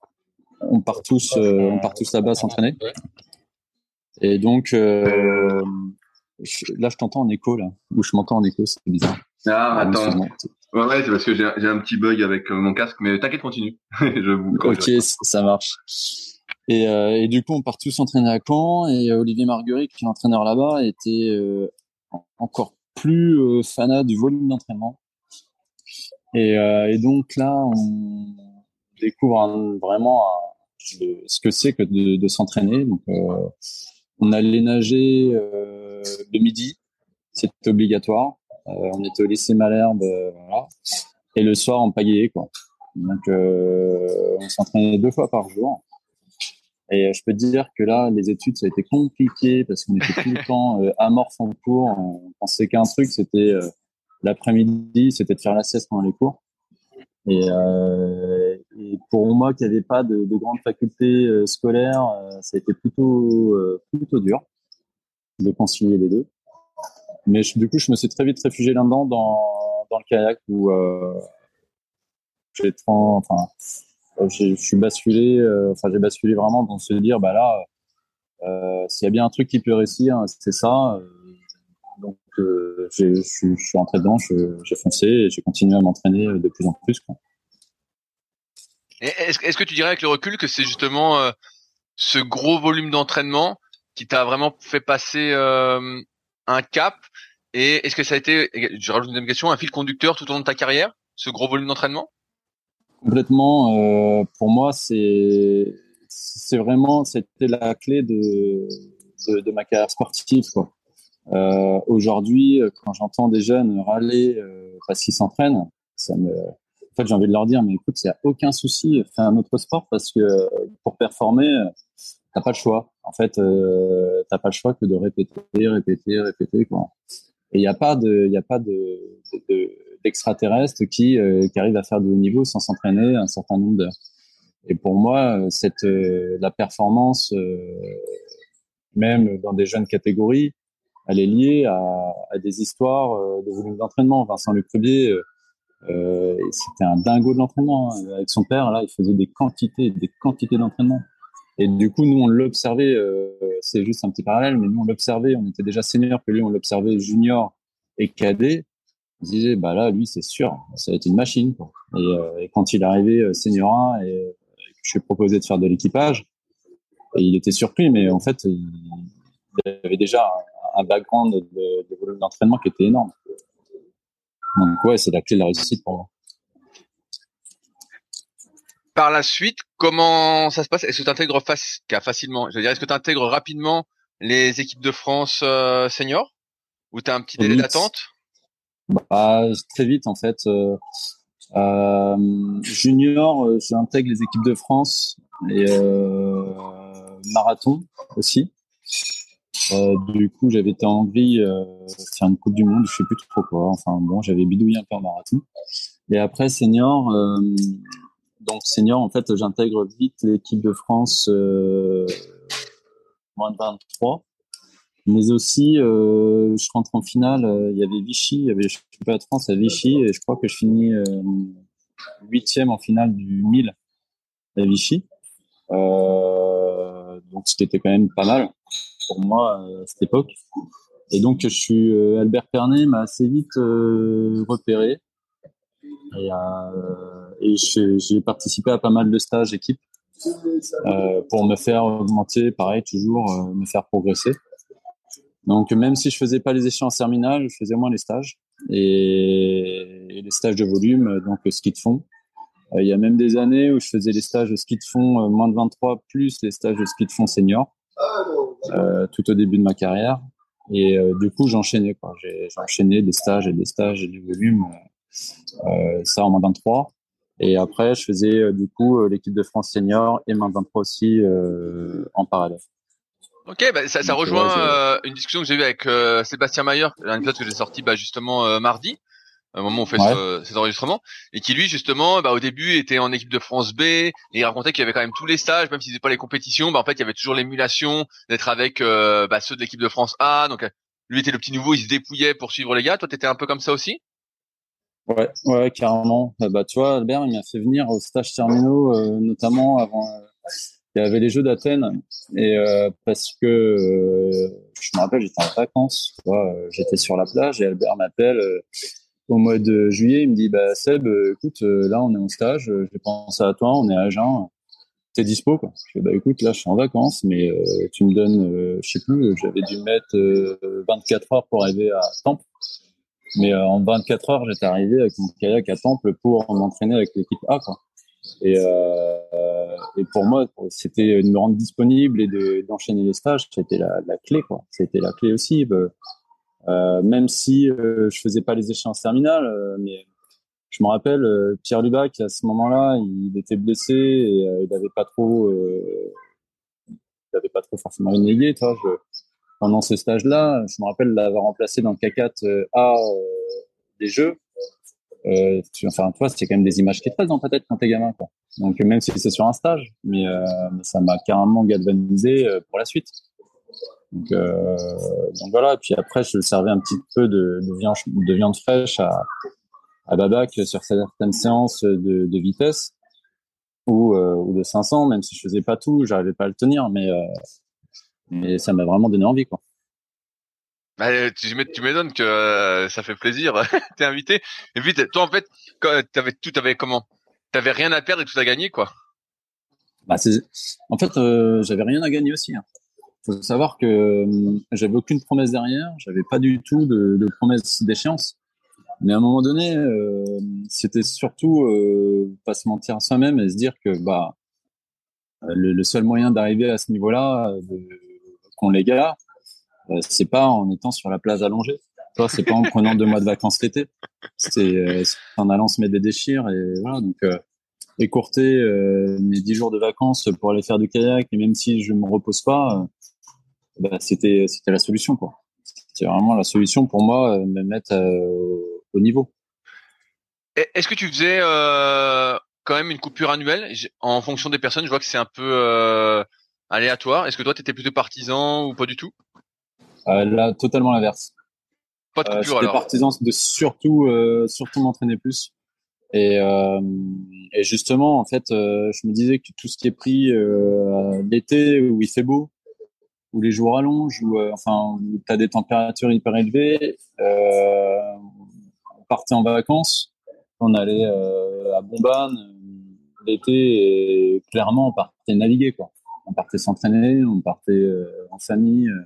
on part tous, on part tous là-bas s'entraîner. Et donc, là, je t'entends en écho, là, ou je m'entends en écho, c'est bizarre. Ah, attends. Ouais, ouais c'est parce que j'ai un petit bug avec euh, mon casque, mais t'inquiète, continue. je vous ok, ça marche. Et, euh, et, du coup, on part tous s'entraîner à Caen et euh, Olivier Marguerite, qui est l'entraîneur là-bas, était euh, encore plus euh, fanat du volume d'entraînement. Et, et, donc là, on découvre vraiment ce que c'est que de, de s'entraîner. Donc, on allait nager le midi, c'était obligatoire. Euh, on était au lycée Malherbe, euh, voilà. Et le soir, on pagayait, quoi. Donc, euh, on s'entraînait deux fois par jour. Et je peux te dire que là, les études, ça a été compliqué parce qu'on était tout le temps euh, amorphe en cours. On pensait qu'un truc, c'était l'après-midi, c'était de faire la sieste pendant les cours. Et, euh, et pour moi, qui n'avait pas de, de grandes facultés scolaires, ça a été plutôt plutôt dur de concilier les deux. Mais du coup, je me suis très vite réfugié là-dedans dans, le kayak où euh, j'ai enfin, je suis basculé, euh, enfin j'ai basculé vraiment dans se dire, bah là, euh, s'il y a bien un truc qui peut réussir, c'est ça. Euh, donc, euh, je suis entré dedans, j'ai foncé et j'ai continué à m'entraîner de plus en plus. Est-ce est que tu dirais avec le recul que c'est justement euh, ce gros volume d'entraînement qui t'a vraiment fait passer un cap Et est-ce que ça a été, je rajoute une deuxième question, un fil conducteur tout au long de ta carrière, ce gros volume d'entraînement? Complètement. Euh, pour moi, c'est vraiment c'était la clé de, de, ma carrière sportive. Euh, Aujourd'hui, quand j'entends des jeunes râler euh, parce qu'ils s'entraînent, ça me en fait, j'ai envie de leur dire, mais écoute, il n'y a aucun souci, fais un autre sport parce que pour performer, t'as pas le choix. En fait, euh, t'as pas le choix que de répéter, répéter, répéter. Et il n'y a pas de, y a pas de, d'extraterrestres qui, euh, qui arrivent à faire de haut niveau sans s'entraîner un certain nombre d'heures. Et pour moi, cette euh, la performance, même dans des jeunes catégories, elle est liée à, des histoires de volume d'entraînement. Vincent Lecrubier, c'était un dingo de l'entraînement. Hein. Avec son père, là, il faisait des quantités, des quantités d'entraînement. Et du coup, nous, on l'observait, euh, c'est juste un petit parallèle, mais nous, on l'observait, on était déjà senior que lui, on l'observait junior et cadet. On disait, bah là, lui, c'est sûr, ça va être une machine. Quoi. Et, euh, et, quand il est arrivé euh, senior 1 et, que je lui ai proposé de faire de l'équipage, il était surpris, mais en fait, il, il avait déjà un, un background de, de volume d'entraînement qui était énorme. Donc ouais, c'est la clé de la réussite pour moi par la suite, comment ça se passe? Est-ce que tu intègres facilement? Je veux dire, est-ce que tu intègres rapidement les équipes de France euh, seniors? Ou tu as un petit délai d'attente? Bah, Très vite, en fait. Euh, euh junior, euh, j'intègre les équipes de France et marathon aussi. du coup, j'avais été en Hongrie faire une Coupe du Monde, je sais plus trop quoi. Enfin bon, j'avais bidouillé un peu en marathon. Et après senior, donc senior, en fait, j'intègre vite l'équipe de France euh, moins de 23. Mais aussi, euh, je rentre en finale. Euh, il y avait Vichy, il y avait le championnat de France à Vichy, et je crois que je finis euh, huitième en finale du 1000 à Vichy. Euh, donc c'était quand même pas mal pour moi à cette époque. Et donc je suis Albert Pernet m'a assez vite repéré et, j'ai participé à pas mal de stages équipe euh, pour me faire augmenter, pareil, toujours euh, me faire progresser. Donc même si je faisais pas les échéances terminales, je faisais moins les stages et, les stages de volume, donc le ski de fond. Euh, il y a même des années où je faisais les stages de ski de fond moins de 23 plus les stages de ski de fond senior tout au début de ma carrière. Et du coup, j'enchaînais quoi. J'ai enchaîné des stages et des stages et du volume. ça en moins 23. Et après, je faisais euh, du coup euh, l'équipe de France senior et main 23 aussi euh, en parallèle. Ok, bah, ça, ça rejoint une discussion que j'ai eue avec Sébastien Mayer, un épisode que j'ai sorti bah, justement mardi, au moment où on fait cet enregistrement, et qui lui justement, bah, au début était en équipe de France B, et il racontait qu'il y avait quand même tous les stages, même s'il faisait pas les compétitions, bah, en fait il y avait toujours l'émulation d'être avec bah, ceux de l'équipe de France A, donc lui était le petit nouveau, il se dépouillait pour suivre les gars. Toi, t'étais un peu comme ça aussi? Ouais, ouais, carrément. Euh, bah, tu vois, Albert, il m'a fait venir au stage terminaux, euh, notamment avant. Euh, il y avait les Jeux d'Athènes, et parce que je me rappelle, j'étais en vacances. Tu vois, j'étais sur la plage et Albert m'appelle au mois de juillet. Il me dit, bah Seb, écoute, là on est en stage. je pense à toi, on est à Agen. T'es dispo quoi Je dis, bah écoute, là je suis en vacances, mais tu me donnes, je sais plus, j'avais dû mettre 24 heures pour arriver à Temple. Mais euh, en 24 heures, j'étais arrivé avec mon kayak à Temple pour m'entraîner avec l'équipe A. Euh, et pour moi, c'était de me rendre disponible et d'enchaîner les stages, c'était la, la, clé. C'était la clé aussi. Euh, même si je faisais pas les échéances terminales, mais je me rappelle Pierre Lubac à ce moment-là, il était blessé et il n'avait pas trop, il avait pas trop forcément renégé. Toi, je, pendant ce stage-là. Je me rappelle l'avoir remplacé dans le K4 euh, A euh, des jeux. Euh, tu, enfin, toi, c'est quand même des images qui te restent dans ta tête quand t'es gamin, quoi. Donc, même si c'est sur un stage, mais, ça m'a carrément galvanisé pour la suite. Donc, voilà. Et puis après, je servais un petit peu de, de, viande, de viande fraîche à, à Babac sur certaines séances de, de vitesse ou, ou de 500, même si je faisais pas tout, j'arrivais pas à le tenir, mais mais ça m'a vraiment donné envie, quoi. Bah, tu m'étonnes que euh, ça fait plaisir. T'es invité. Et puis toi, en fait, t'avais tout, t'avais comment? T'avais rien à perdre et tout à gagner, quoi. Bah, en fait, euh, j'avais rien à gagner aussi. Hein. Faut savoir que euh, j'avais aucune promesse derrière. J'avais pas du tout de, de promesse d'échéance. Mais à un moment donné, euh, c'était surtout pas se mentir à soi-même et se dire que bah le, le seul moyen d'arriver à ce niveau-là, de, qu'ont les gars, euh, c'est pas en étant sur la plage allongée. Toi, c'est pas en prenant deux mois de vacances l'été. C'est euh, en allant se mettre des déchires et voilà. Donc euh, écourter mes dix jours de vacances pour aller faire du kayak et même si je me repose pas, bah, c'était c'était la solution quoi. C'était vraiment la solution pour moi, me mettre au niveau. Est-ce que tu faisais quand même une coupure annuelle? En fonction des personnes Je vois que c'est un peu aléatoire. Est-ce que toi, tu étais plutôt partisan ou pas du tout? Euh, Là, totalement l'inverse. Pas de euh, coupure euh, partisan de surtout, euh, surtout m'entraîner plus. Et, euh, et, justement, en fait, je me disais que tout ce qui est pris l'été où il fait beau, où les jours allongent, où enfin où tu as des températures hyper élevées, on partait en vacances, on allait à Bombane l'été et clairement on partait naviguer quoi on partait s'entraîner, on partait euh, en famille. Euh,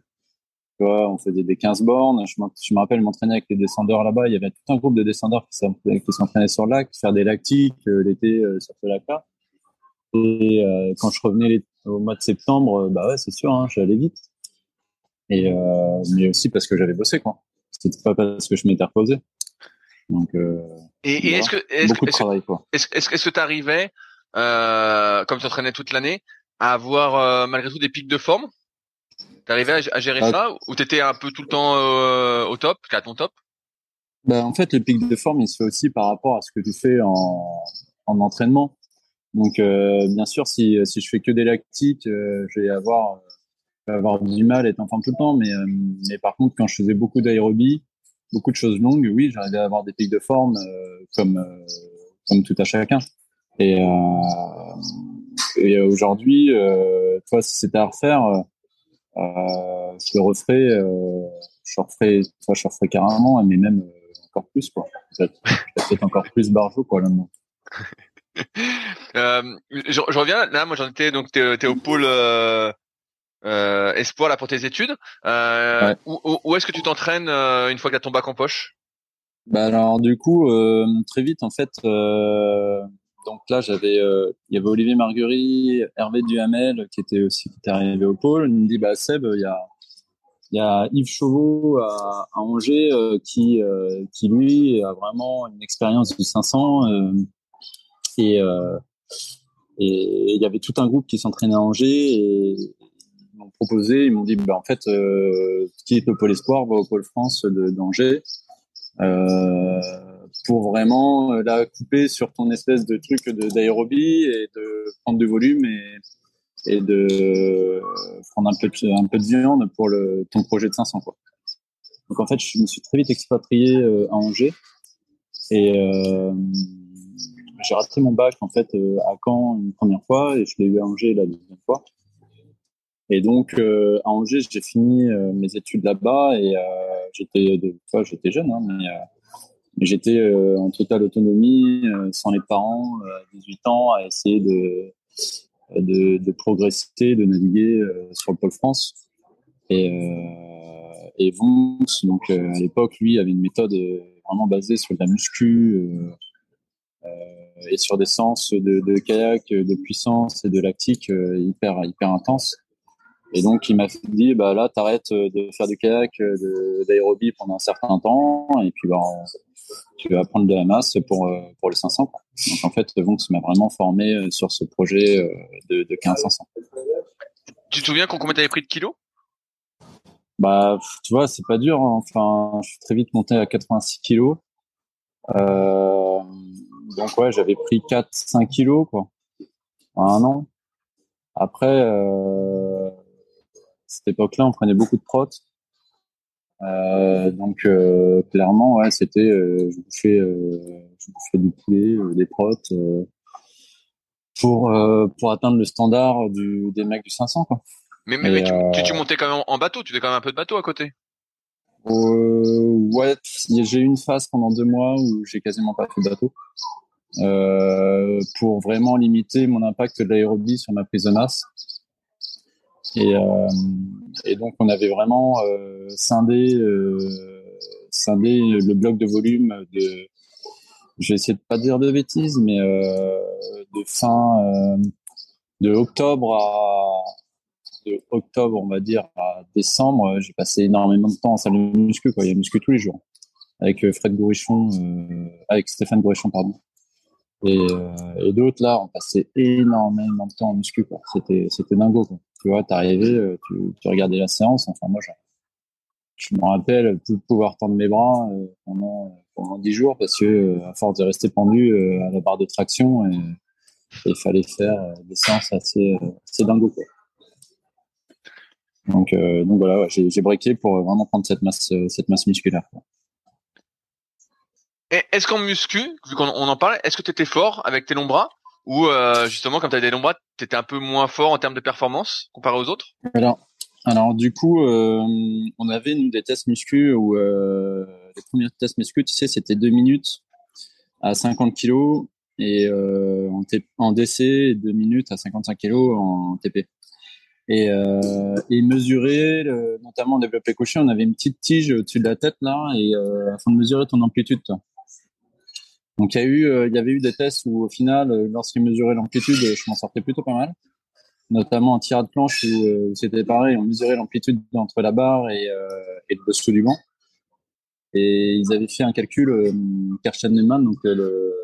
tu vois, on faisait des 15 bornes. Je, me rappelle m'entraîner avec les descendeurs là-bas. Il y avait tout un groupe de descendeurs qui s'entraînaient sur le lac, faire des lactiques euh, l'été sur ce lac-là. Et quand je revenais au mois de septembre, bah ouais, c'est sûr, hein, j'allais vite. Et mais aussi parce que j'avais bossé quoi. C'était pas parce que je m'étais reposé. Donc et, est-ce que est-ce beaucoup de travail quoi. Est-ce est-ce que tu arrivais comme tu entraînais toute l'année à avoir malgré tout des pics de forme T'arrivais à, à gérer ça ou t'étais un peu tout le temps au top, à ton top? Ben, en fait, le pic de forme, il se fait aussi par rapport à ce que tu fais en, en entraînement. Donc, euh, bien sûr, si, si je fais que des lactiques, euh, je vais avoir, avoir du mal à être en forme tout le temps. Mais, euh, mais par contre, quand je faisais beaucoup d'aérobie, beaucoup de choses longues, oui, j'arrivais à avoir des pics de forme comme, comme tout à chacun. Et, et aujourd'hui, toi, si c'était à refaire, je le referais, je referais, toi, je referais carrément, mais même encore plus, quoi. Peut-être encore plus barjot, quoi, là, euh, je, je, reviens là, moi j'en étais donc t'es es au pôle euh, euh, espoir là pour tes études. Euh, Où, où est-ce que tu t'entraînes euh, une fois que t'as ton bac en poche Bah alors du coup euh, très vite en fait. Donc là j'avais il y avait Olivier Marguerite, Hervé Duhamel qui était aussi qui était arrivé au pôle. Il me dit bah Seb il y a il y a Yves Chauveau à, Angers euh, qui, euh, qui lui a vraiment une expérience du 500 euh, et, et il y avait tout un groupe qui s'entraînait à Angers et ils m'ont proposé, ils m'ont dit bah en fait qui est le pôle espoir va au pôle France d'Angers pour vraiment la couper sur ton espèce de truc d'aérobie et de prendre du volume et de prendre un peu de, un peu de viande pour le, ton projet de 500 quoi. Donc en fait, je me suis très vite expatrié euh, à Angers et euh, j'ai raté mon bac en fait euh, à Caen une première fois et je l'ai eu à Angers la deuxième fois. Et donc à Angers, j'ai fini mes études là-bas et j'étais de fois j'étais jeune hein, mais, j'étais en totale autonomie sans les parents à 18 ans à essayer de progresser, de naviguer euh, sur le pôle France. Et, euh, et Vons, donc euh, à l'époque, lui avait une méthode vraiment basée sur la muscu et sur des sens de, de, kayak, de puissance et de lactique hyper hyper intense. Et donc il m'a dit bah là t'arrêtes de faire du kayak, d'aérobie pendant un certain temps et puis bah tu vas prendre de la masse pour, euh, pour le 500. Donc en fait, Vonx m'a vraiment formé euh, sur ce projet euh, de, de 15-500. Tu te souviens combien tu avais pris de kilos? Bah, tu vois, c'est pas dur. Hein. Enfin, je suis très vite monté à 86 kilos. Euh, donc ouais, j'avais pris 4-5 kilos quoi, en un an. Après, euh, cette époque-là, on prenait beaucoup de protes. Euh, donc euh, clairement, ouais, c'était euh, je bouffais, je bouffais du poulet, des protes pour pour atteindre le standard du des mecs du 500 quoi. Mais, mais, tu, tu, montais quand même en bateau, tu fais quand même un peu de bateau à côté. Euh, ouais, j'ai eu une phase pendant deux mois où j'ai quasiment pas fait de bateau pour vraiment limiter mon impact de l'aérobie sur ma prise de masse. Et, euh, et donc on avait vraiment euh, scindé, euh, scindé le bloc de volume de, je vais essayer de pas dire de bêtises, mais de fin de octobre à de octobre, on va dire, à décembre, j'ai passé énormément de temps en salle de muscu. Quoi. Il y a muscu tous les jours. Avec Fred Gourichon, euh, avec Stéphane Gourichon, pardon. Et, euh, et d'autres, là, on passait énormément de temps en muscu. C'était dingo. Quoi. Tu vois, t'arrivais, euh, tu, tu regardais la séance. Enfin, moi, je, je me rappelle plus pouvoir tendre mes bras euh, pendant pendant dix jours parce que euh, à force de rester pendu à la barre de traction, il fallait faire des séances assez assez dingo. Donc donc voilà, j'ai, breaké pour vraiment prendre cette masse cette masse musculaire. Est-ce qu'en muscu, vu qu'on en parle, est-ce que tu étais fort avec tes longs bras? Ou euh, justement, comme tu as bras, tu étais un peu moins fort en termes de performance comparé aux autres? Alors, alors du coup, euh, on avait nous des tests muscu où euh, les premiers tests muscu, tu sais, c'était deux minutes à 50 kilos et en, en, DC et deux minutes à 55 kilos en TP. Et, et mesurer, notamment en développé couché, on avait une petite tige au-dessus de la tête là, et afin de mesurer ton amplitude. Toi. Donc euh, il y avait eu des tests où au final, euh, lorsqu'il mesurait l'amplitude, je m'en sortais plutôt pas mal. notamment en tirade de planche où, c'était pareil, on mesurait l'amplitude entre la barre et, le dessous du banc. Et ils avaient fait un calcul, euh, Karsten Neumann, donc le,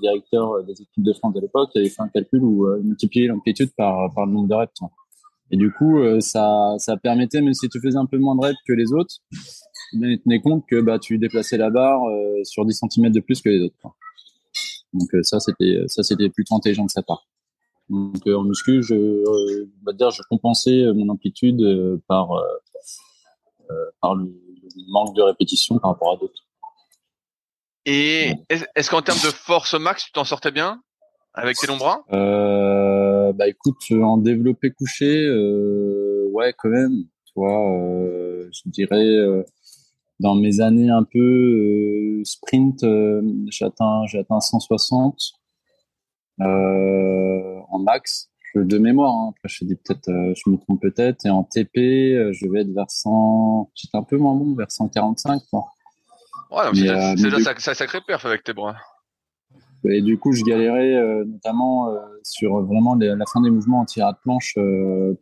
directeur des équipes de France de l'époque, avait fait un calcul où il multipliait l'amplitude par, par le nombre de reps. Et du coup, ça, ça permettait, même si tu faisais un peu moins de reps que les autres, tenais compte que bah, tu déplaçais la barre euh, sur 10 cm de plus que les autres. Donc euh, ça, c'était ça c'était plutôt intelligent de sa part. Donc euh, en muscu, je, va dire, je compensais mon amplitude par par le, manque de répétition par rapport à d'autres. Et est-ce qu'en termes de force max, tu t'en sortais bien avec tes longs bras? Euh, Bah écoute, en développé couché, euh, ouais quand même. Euh, je dirais dans mes années un peu euh, sprint, euh, j'ai atteint, j'ai atteint 160 euh, en max de mémoire. Hein. Après, je dis peut-être, je me trompe peut-être. Et en TP, je vais être vers 100. J'étais un peu moins bon, vers 145. Quoi. Ouais, c'est déjà ça, sacré perf avec tes bras. Et du coup, je galérais notamment sur vraiment la fin des mouvements en tirade de planche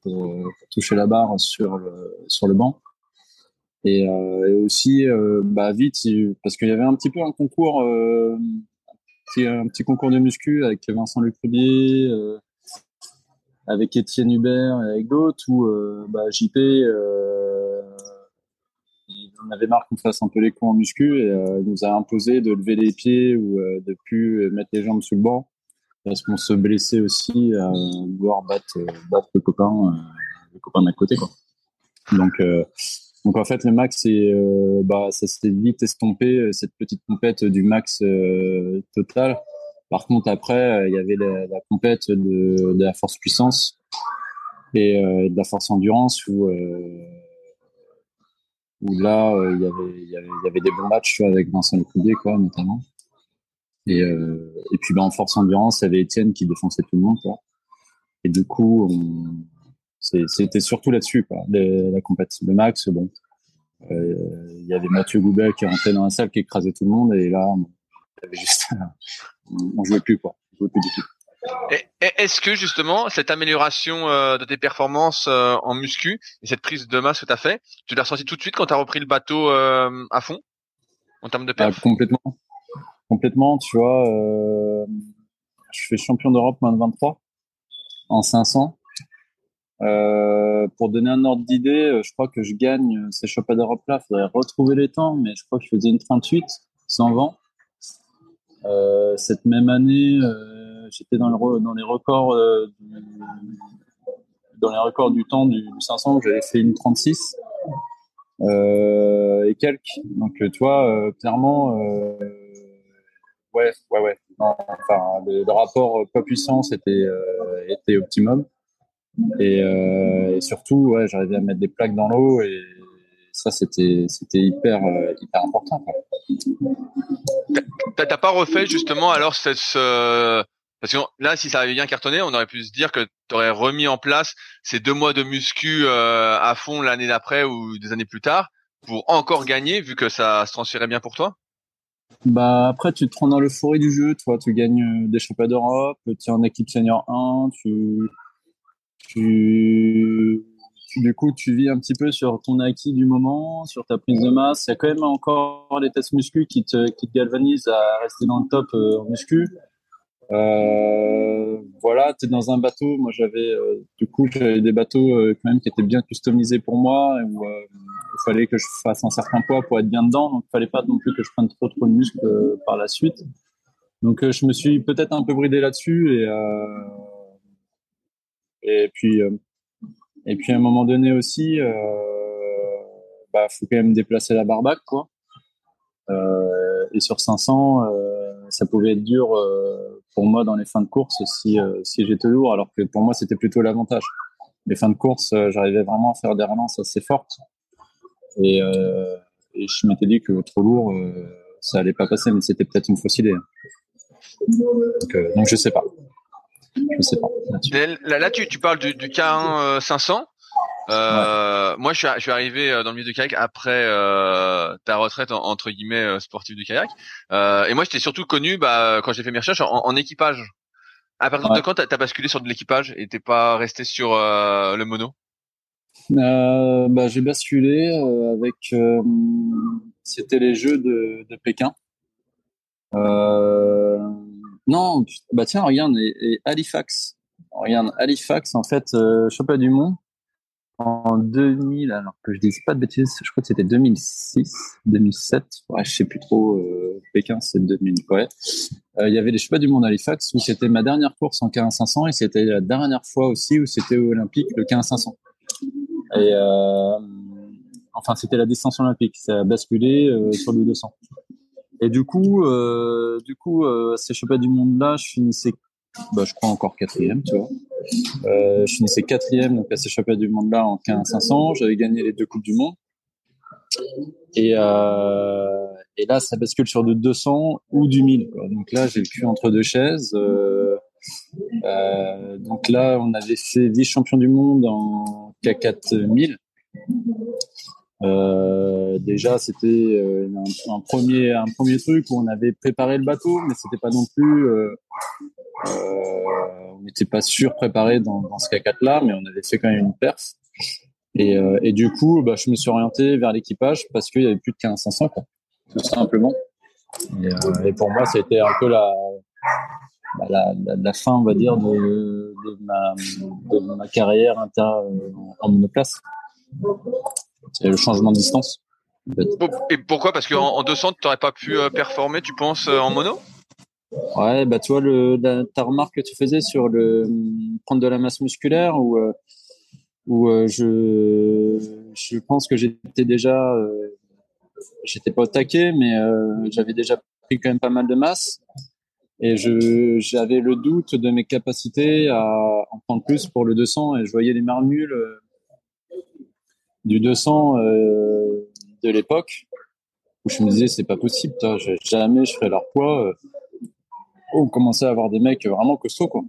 pour, toucher la barre sur le, sur le banc. Et, euh, et aussi, euh, bah, vite, parce qu'il y avait un petit peu un concours, euh, un petit concours de muscu avec Vincent Lecrubier, avec Étienne Hubert et avec d'autres, où bah, JP, il en avait marre qu'on fasse un peu les cons en muscu et il nous a imposé de lever les pieds ou de plus mettre les jambes sous le banc parce qu'on se blessait aussi à vouloir battre, battre le copain, le copain d'à côté. Quoi. Donc, donc en fait, le max, c'est, euh, bah, ça s'est vite estompé euh, cette petite compète du max euh, total. Par contre, après, il y avait la, la compète de, la force puissance et de la force endurance où là, il y avait y avait, des bons matchs avec Vincent Lecoudier, quoi, notamment. Et, et puis, bah, en force endurance, il y avait Étienne qui défonçait tout le monde, quoi. Et du coup, on, c'était surtout là-dessus, la compatible max, bon. Euh, il y avait Mathieu Goubel qui rentrait dans la salle, qui écrasait tout le monde, et là, on, juste, on jouait plus, quoi. On jouait plus du tout. Est-ce que justement cette amélioration euh, de tes performances euh, en muscu et cette prise de masse que tu as fait, tu l'as ressenti tout de suite quand tu as repris le bateau à fond en termes de perf? Ah, Complètement, complètement. Tu vois, je fais champion d'Europe moins de 23 en 500. Euh, pour donner un ordre d'idée, euh, je crois que je gagne euh, ces championnats d'Europe là. Il faudrait retrouver les temps, mais je crois que je faisais une 38 sans vent. Euh, cette même année, j'étais dans, le, les records du, temps du, 500. J'avais fait une 36 et quelques. Donc, tu vois, clairement, ouais, ouais, ouais. enfin, le, rapport poids puissance était était optimum. Et, euh, et surtout, ouais, j'arrivais à mettre des plaques dans l'eau et ça, c'était c'était hyper euh, hyper important. T'as pas refait justement alors cette ce... parce que là, si ça avait bien cartonné, on aurait pu se dire que tu aurais remis en place ces deux mois de muscu euh, à fond l'année d'après ou des années plus tard pour encore gagner, vu que ça se transférait bien pour toi? Bah après, tu te rends dans l'euphorie du jeu, toi, tu gagnes des championnats d'Europe, tu es en équipe senior 1, tu tu, du coup, tu vis un petit peu sur ton acquis du moment, sur ta prise de masse. Il y a quand même encore les tests muscu qui te, galvanisent à rester dans le top euh, en muscu. Euh, voilà, tu es dans un bateau. Moi, j'avais, euh, du coup, des bateaux quand même qui étaient bien customisés pour moi, où il fallait que je fasse un certain poids pour être bien dedans. Donc, il fallait pas non plus que je prenne trop trop de muscles par la suite. Donc, je me suis peut-être un peu bridé là-dessus et et puis, euh, et puis à un moment donné aussi, euh, bah, faut quand même déplacer la barbaque, quoi. Euh, et sur 500, ça pouvait être dur pour moi dans les fins de course si, si j'étais lourd, alors que pour moi c'était plutôt l'avantage. Les fins de course, j'arrivais vraiment à faire des relances assez fortes. Et, je m'étais dit que trop lourd, ça allait pas passer, mais c'était peut-être une fausse idée. Donc, donc je sais pas. Je sais pas. Là, là tu, tu parles du, du K1 500. Euh, euh, moi, je suis, je suis, arrivé euh, dans le milieu du kayak après euh, ta retraite entre guillemets sportive du kayak. et moi, j'étais surtout connu bah, quand j'ai fait mes recherches en, en équipage. À partir de quand t'as as basculé sur de l'équipage et t'es pas resté sur le mono? Bah, J'ai basculé avec... C'était les Jeux de, de Pékin. Non, bah tiens, regarde, et Halifax. Regarde, Halifax, en fait, euh, championnat du monde en 2000, alors que je dise pas de bêtises, je crois que c'était 2006, 2007, ouais, je sais plus trop, euh, Pékin c'est 2000, ouais. Euh, il y avait les championnats du monde à Halifax où c'était ma dernière course en 15 500 et c'était la dernière fois aussi où c'était olympique le 15 500. Et euh, enfin c'était la distance olympique, ça a basculé sur le 200. Et du coup, euh, du coup, ces championnats du monde là, je finissais bah, je crois encore quatrième, tu vois. Euh, je finissais quatrième donc à ces championnats du monde là en 15 500. J'avais gagné les deux coupes du monde. Et, euh, et là, ça bascule sur du 200 ou du 1000. Quoi. Donc là, j'ai le cul entre deux chaises. Euh, euh, donc là, on avait fait vice-champion du monde en K4 1000. Euh, déjà, c'était euh, un, premier un premier truc où on avait préparé le bateau, mais c'était pas non plus euh, on n'était pas sûr préparé dans, dans ce K4 là, mais on avait fait quand même une perf. Et, du coup, bah, je me suis orienté vers l'équipage parce qu'il y avait plus de 15 500 quoi, tout simplement. Et, pour moi, c'était un peu la, bah, la, la, fin, on va dire, de, ma, de ma carrière inter, en monoplace. C'est le changement de distance. Et pourquoi? Parce qu'en en 200, tu n'aurais pas pu performer, tu penses, en mono? Ouais, bah tu vois le ta remarque que tu faisais sur le prendre de la masse musculaire ou euh, où euh, je je pense que j'étais déjà euh, j'étais pas au taquet mais euh, j'avais déjà pris quand même pas mal de masse. Et je j'avais le doute de mes capacités à en prendre plus pour le 200 et je voyais les marmules du 200 de l'époque où je me disais c'est pas possible toi, jamais je ferai leur poids on commençait à avoir des mecs vraiment costauds quoi.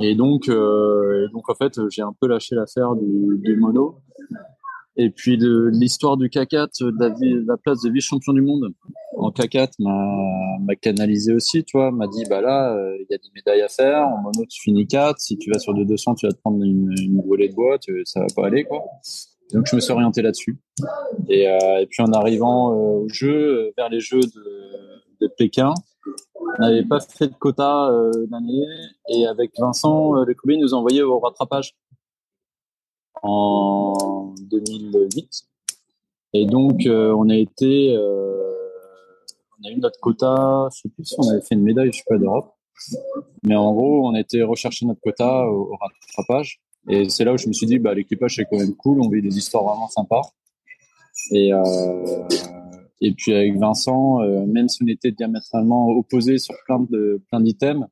Et donc, euh, donc en fait, j'ai un peu lâché l'affaire du, du, mono. Et puis l'histoire du K4, de la, place de vice-champion du monde en K4 m'a canalisé aussi, tu vois, m'a dit bah là, euh, il y a des médailles à faire. En mono, tu finis 4. Si tu vas sur 200, tu vas te prendre une, une volée de bois, ça va pas aller quoi. Donc je me suis orienté là-dessus. Et, euh, puis en arrivant euh, au jeu, vers les Jeux de, Pékin, on n'avait pas fait de quota euh, l'année et avec Vincent, euh, le nous a au rattrapage en 2008. Et donc, euh, on a été, euh, on a eu notre quota, je sais plus si on avait fait une médaille, je sais pas, d'Europe. Mais en gros, on a été rechercher notre quota au rattrapage. Et c'est là où je me suis dit, bah, l'équipage, c'est quand même cool, on vit des histoires vraiment sympas. Et, euh, et puis avec Vincent, euh, même si on était diamétralement opposés sur plein de plein d'items,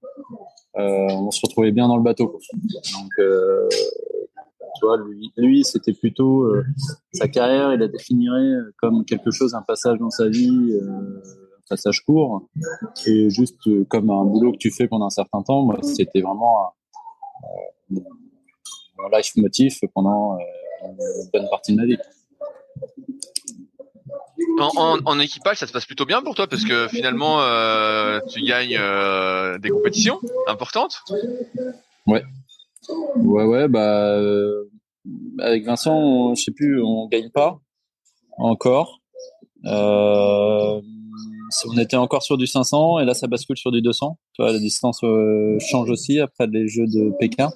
euh, on se retrouvait bien dans le bateau. Donc, tu vois, lui, lui c'était plutôt sa carrière, il la définirait comme quelque chose, un passage dans sa vie, un passage court, et juste comme un boulot que tu fais pendant un certain temps. Moi, c'était vraiment un, life motif pendant une bonne partie de ma vie. En, en, équipage, ça se passe plutôt bien pour toi parce que finalement, euh, tu gagnes euh, des compétitions importantes. Ouais, ouais, ouais. Bah, euh, avec Vincent, on, je sais plus, on gagne pas encore. Euh, on était encore sur du 500 et là, ça bascule sur du 200. Tu vois, la distance change aussi après les Jeux de Pékin.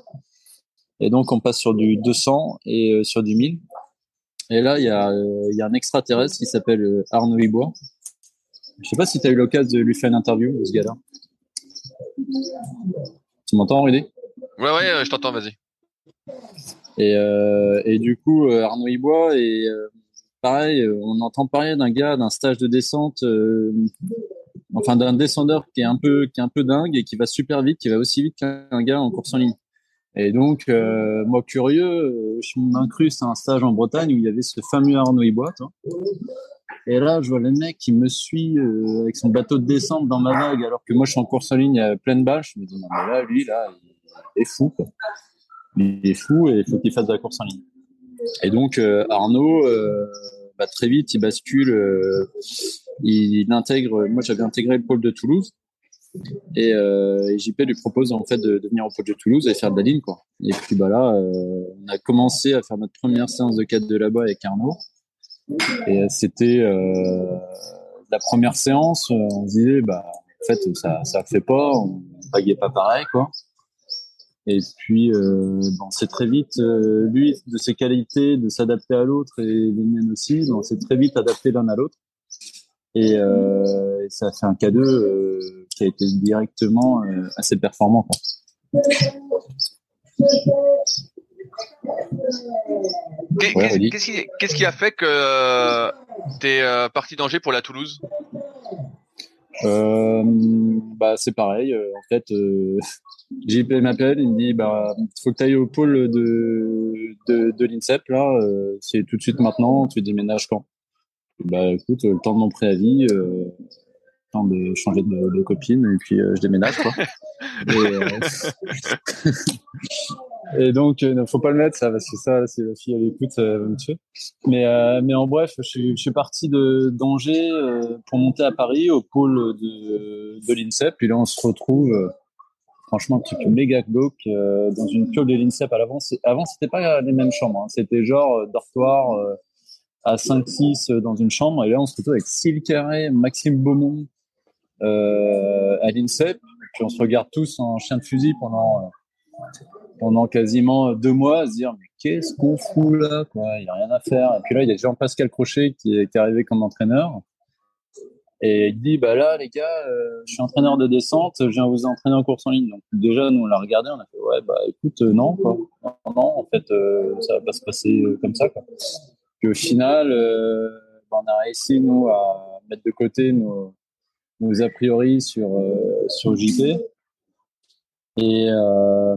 Et donc, on passe sur du 200 et sur du 1000. Et là, il y a, euh, y a un extraterrestre qui s'appelle euh, Arnaud Ibois. Je sais pas si tu as eu l'occasion de lui faire une interview, ce gars-là. Tu m'entends, Rudy? Ouais, ouais, euh, je t'entends, vas-y. Et, euh, et du coup, Arnaud Ibois, et pareil, on entend parler d'un gars d'un stage de descente, enfin d'un descendeur qui est un peu qui est un peu dingue et qui va super vite, qui va aussi vite qu'un gars en course en ligne. Et donc, euh, moi curieux, euh, je m'incruste à un stage en Bretagne où il y avait ce fameux Arnaud Ibois. Et là, je vois le mec qui me suit euh, avec son bateau de descente dans ma vague, alors que moi, je suis en course en ligne à pleine bâche. Je me dis, non, mais là, lui, là, il est fou. Il est fou et il faut qu'il fasse de la course en ligne. Et donc, Arnaud, bah, très vite, il bascule, il intègre, moi, j'avais intégré le pôle de Toulouse. Et, euh, JP lui propose en fait de, venir au Pôle de Toulouse et faire de la ligne quoi. Et puis bah là, euh, on a commencé à faire notre première séance de 4 de là-bas avec Arnaud. Et euh, c'était la première séance, on se disait bah en fait ça ça fait pas, on payait pas pareil quoi. Et puis bon, c'est très vite lui de ses qualités de s'adapter à l'autre et les miennes aussi, donc c'est très vite adapté l'un à l'autre. Et, euh, ça fait un K2 euh, qui a été directement euh, assez performant. Qu'est-ce qui, a fait que tu es parti d'Angers pour la Toulouse? Bah, C'est pareil. en fait, JP m'appelle, il me dit bah, faut que tu ailles au pôle de, de, de l'INSEP. Là, c'est tout de suite maintenant. Tu déménages quand? Bah écoute, le temps de mon préavis, euh, temps de changer de, copine et puis euh, je déménage quoi. et, euh, et, donc, ne euh, faut pas le mettre ça parce que ça, si la fille elle écoute, monsieur. Mais mais en bref, je suis, je suis parti de d'Angers pour monter à Paris au pôle de de l'INSEP. Puis là, on se retrouve franchement un petit peu méga glauque dans une piole de l'INSEP à l'avant. Avant, c'était pas les mêmes chambres. Hein. C'était genre dortoir à 5-6 euh, dans une chambre. Et là, on se retrouve avec Cyril Carré, Maxime Beaumont euh, à l'INSEP. Puis on se regarde tous en chien de fusil pendant, euh, pendant quasiment deux mois à se dire mais qu'est-ce qu'on fout là Il n'y a rien à faire. Et puis là, il y a Jean-Pascal Crochet qui est, arrivé comme entraîneur. Et il dit bah là les gars, euh, je suis entraîneur de descente, je viens vous entraîner en course en ligne. Donc déjà nous on l'a regardé, on a fait ouais bah écoute non quoi, non, non en fait ça va pas se passer comme ça quoi. Puis au final, euh, ben, on a réussi nous à mettre de côté nos, a priori sur euh, sur JP et euh,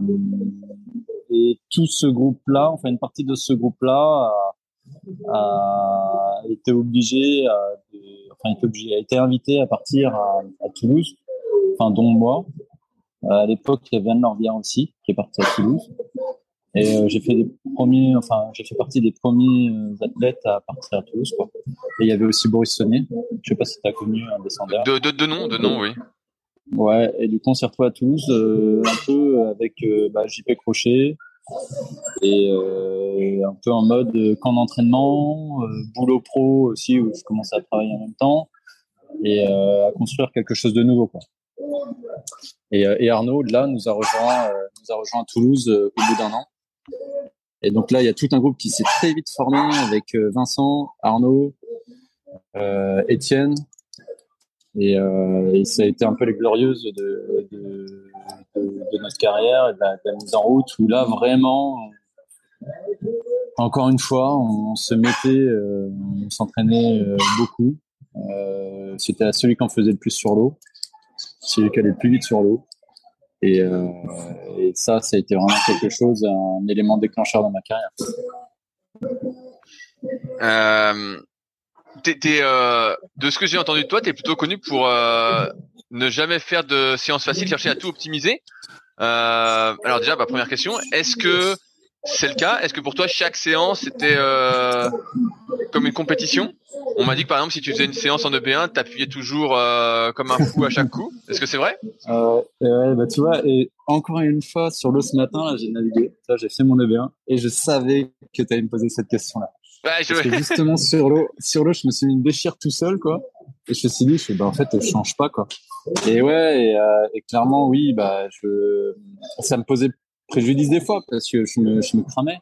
et tout ce groupe-là, enfin une partie de ce groupe-là a, été obligé, à, enfin été obligé, a été invité à partir à, Toulouse, enfin dont moi. À l'époque, il y avait Anne aussi qui est parti à Toulouse. Et euh, j'ai fait des premiers, enfin, j'ai fait partie des premiers euh, athlètes à partir à Toulouse, quoi. Et il y avait aussi Boris Sonnet. Je sais pas si tu as connu un descendeur. De, de, de nom, de nom, oui. Ouais. Et du coup, on s'est retrouvé à Toulouse, euh, un peu avec bah, JP Crochet et un peu en mode camp d'entraînement, boulot pro aussi où je commençais à travailler en même temps et à construire quelque chose de nouveau, quoi. Et, et Arnaud, là, nous a rejoint, nous a rejoint à Toulouse au bout d'un an. Et donc là, il y a tout un groupe qui s'est très vite formé avec euh, Vincent, Arnaud, euh, Étienne. Et, euh, et, ça a été un peu les glorieuses de, notre carrière et de la, mise en route où là, vraiment, encore une fois, on se mettait, euh, on s'entraînait beaucoup. C'était celui qui en faisait le plus sur l'eau, celui qui allait le plus vite sur l'eau. Et, euh, et, ça, ça a été vraiment quelque chose, un élément déclencheur dans ma carrière. Euh, euh, de ce que j'ai entendu de toi, tu es plutôt connu pour ne jamais faire de séances faciles, chercher à tout optimiser. Alors déjà, première question, est-ce que c'est le cas Est-ce que pour toi, chaque séance était euh, comme une compétition? On m'a dit que par exemple, si tu faisais une séance en EB1, t'appuyais toujours euh, comme un fou à chaque coup. Est-ce que c'est vrai? Euh, ouais, bah tu vois, et encore une fois, sur l'eau ce matin, là, j'ai navigué, là, j'ai fait mon EB1, et je savais que tu allais me poser cette question-là. Ouais, je... Parce que justement, sur l'eau, sur l'eau, je me suis mis une déchire tout seul, quoi. Et je me suis dit, je, bah, en fait, je change pas, quoi. Et ouais, et, euh, et clairement, oui, bah, je, ça me posait préjudice des fois parce que je me, cramais.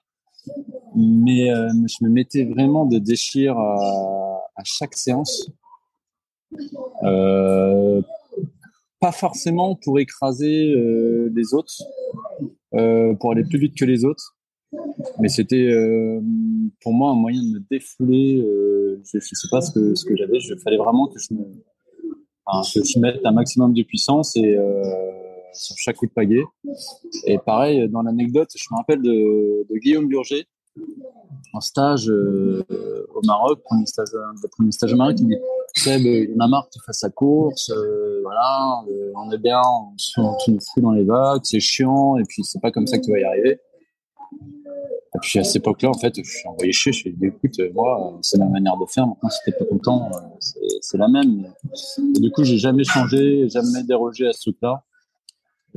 Mais euh, je me mettais vraiment de déchire à, chaque séance. Euh, pas forcément pour écraser euh, les autres, pour aller plus vite que les autres, mais c'était pour moi un moyen de me défouler. Je, je sais pas ce que j'avais. Il fallait vraiment que je que je mette un maximum de puissance et sur chaque coup de pagaie. Et pareil, dans l'anecdote, je me rappelle de, de Guillaume Burger, en stage euh, au Maroc, premier stage, premier stage au Maroc, il me dit Seb, il m'a marre tu fasses sa course, euh, voilà, euh, on est bien, on, nous fout dans les vagues, c'est chiant, et puis c'est pas comme ça que tu vas y arriver. Et puis à cette époque-là, en fait, je suis envoyé chez, je suis dit, écoute, moi, c'est ma manière de faire. Maintenant, si t'es pas content, c'est la même. Et du coup, j'ai jamais changé, jamais dérogé à ce truc-là.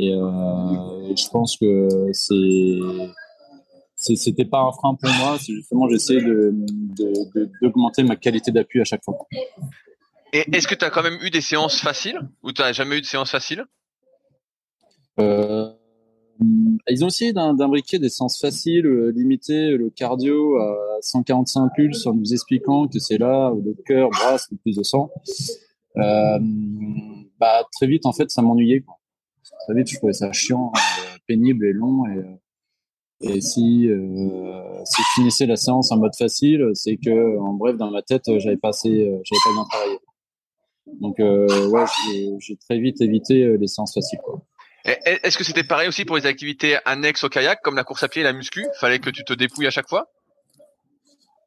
Et, euh, je pense que c'est c'était pas un frein pour moi. C'est justement j'essaie de d'augmenter ma qualité d'appui à chaque fois. Et est-ce que tu as quand même eu des séances faciles ou tu n'as jamais eu de séances faciles? Euh, Ils ont essayé d'imbriquer des séances faciles, euh, limiter le cardio à 145 pulses en nous expliquant que c'est là où le cœur brasse le plus de sang. Euh, bah, très vite, en fait, ça m'ennuyait. Très vite, je trouvais ça chiant, euh, pénible et long. Et, et si, euh, si je finissais la séance en mode facile, c'est que, en bref, dans ma tête, j'avais pas assez, j'avais pas bien travaillé. Donc, euh, ouais, j'ai très vite évité les séances faciles. Est-ce que c'était pareil aussi pour les activités annexes au kayak, comme la course à pied et la muscu? Fallait que tu te dépouilles à chaque fois?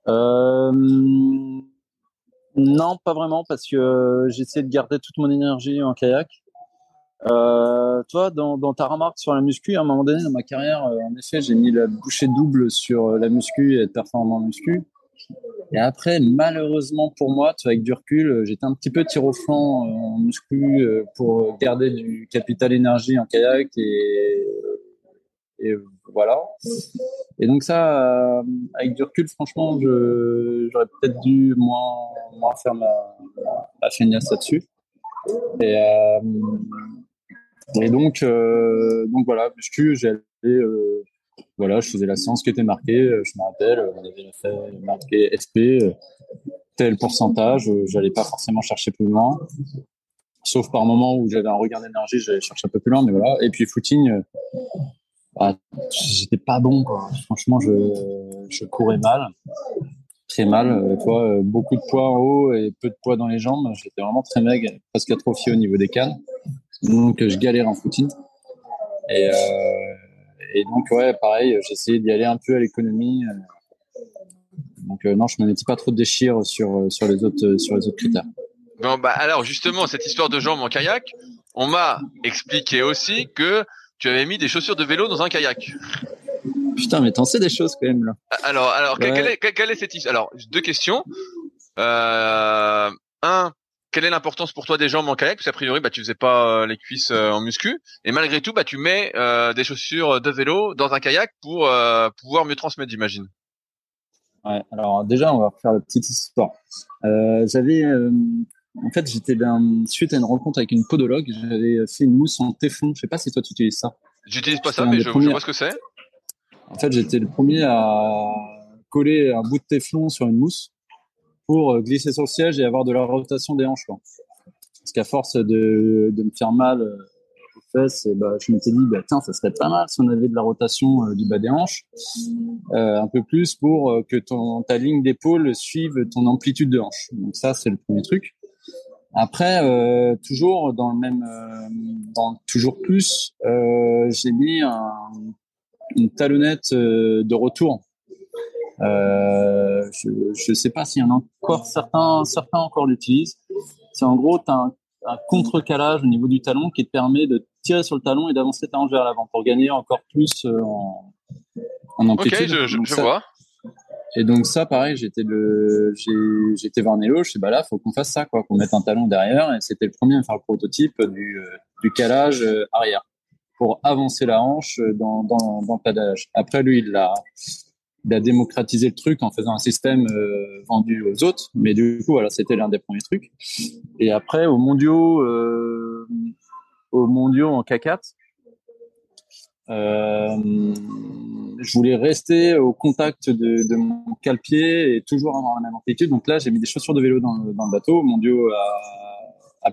Euh, Non, pas vraiment, parce que j'essayais de garder toute mon énergie en kayak. Euh, toi, dans, ta remarque sur la muscu, à un moment donné dans ma carrière, euh, en effet, j'ai mis la bouchée double sur euh, la muscu et être performant en muscu. Et après, malheureusement pour moi, avec du recul, j'étais un petit peu tir au flanc en muscu pour garder du capital énergie en kayak et, voilà. Et donc ça, avec du recul, franchement, j'aurais peut-être dû moins, faire ma, ma feignasse là-dessus. Et, et donc, euh, donc voilà, j'ai euh, je faisais la séance qui était marquée, euh, je me rappelle, on avait fait marqué SP, tel pourcentage, j'allais pas forcément chercher plus loin. Sauf par moment où j'avais un regain d'énergie, j'allais chercher un peu plus loin, mais voilà. Et puis footing, bah, j'étais pas bon. Franchement, je, je courais mal, très mal. beaucoup de poids en haut et peu de poids dans les jambes. J'étais vraiment très maigre, presque atrophié au niveau des cannes. Donc, je galère en footing. Et, euh, et donc, ouais, pareil, j'essayais d'y aller un peu à l'économie. Donc, euh, non, je me mettais pas trop de déchire sur, sur, les autres, sur les autres critères. Bon, bah, alors, justement, cette histoire de jambes en kayak, on m'a expliqué aussi que tu avais mis des chaussures de vélo dans un kayak. Putain, mais t'en sais des choses quand même là. Alors, alors, quelle, est, quelle, est cette histoire Alors, deux questions. Euh, un, quelle est l'importance pour toi des jambes en kayak? Parce qu'a priori, bah, tu faisais pas euh, les cuisses euh, en muscu, et malgré tout, bah, tu mets euh, des chaussures de vélo dans un kayak pour pouvoir mieux transmettre, j'imagine. Ouais. Alors déjà, on va refaire la petite histoire. j'avais, en fait, j'étais suite à une rencontre avec une podologue, j'avais fait une mousse en téflon. Je sais pas si toi tu utilises ça. J'utilise pas ça, mais je, je, vois ce que c'est. En fait, j'étais le premier à coller un bout de téflon sur une mousse pour euh, glisser sur le siège et avoir de la rotation des hanches. Parce qu'à force de, me faire mal euh, aux fesses, et bah, je m'étais dit, bah, tiens, ça serait pas mal si on avait de la rotation euh, du bas des hanches, un peu plus pour que ta ligne d'épaule suive ton amplitude de hanche. Donc ça, c'est le premier truc. Après, toujours dans le même, toujours plus, j'ai mis un, une talonnette de retour euh, je ne sais pas s'il y en a encore certains, certains encore l'utilisent. C'est en gros, tu as un, un contre-calage au niveau du talon qui te permet de tirer sur le talon et d'avancer ta hanche vers l'avant pour gagner encore plus euh, en, en amplitude. Ok, je, je, vois. Et donc ça, pareil, j'étais le, j'étais voir Nélo, je sais bah là, faut qu'on fasse ça, quoi, qu'on mette un talon derrière. Et c'était le premier à faire le prototype du, euh, du calage arrière pour avancer la hanche dans, dans, dans le pédalage. Après, lui, il l'a, il a le truc en faisant un système euh, vendu aux autres. Mais du coup, voilà, c'était l'un des premiers trucs. Et après, au mondiaux, euh, au mondiaux en K4, euh, je voulais rester au contact de, de mon calpier et toujours avoir la même amplitude. Donc là, j'ai mis des chaussures de vélo dans, le bateau, mondiaux à, à.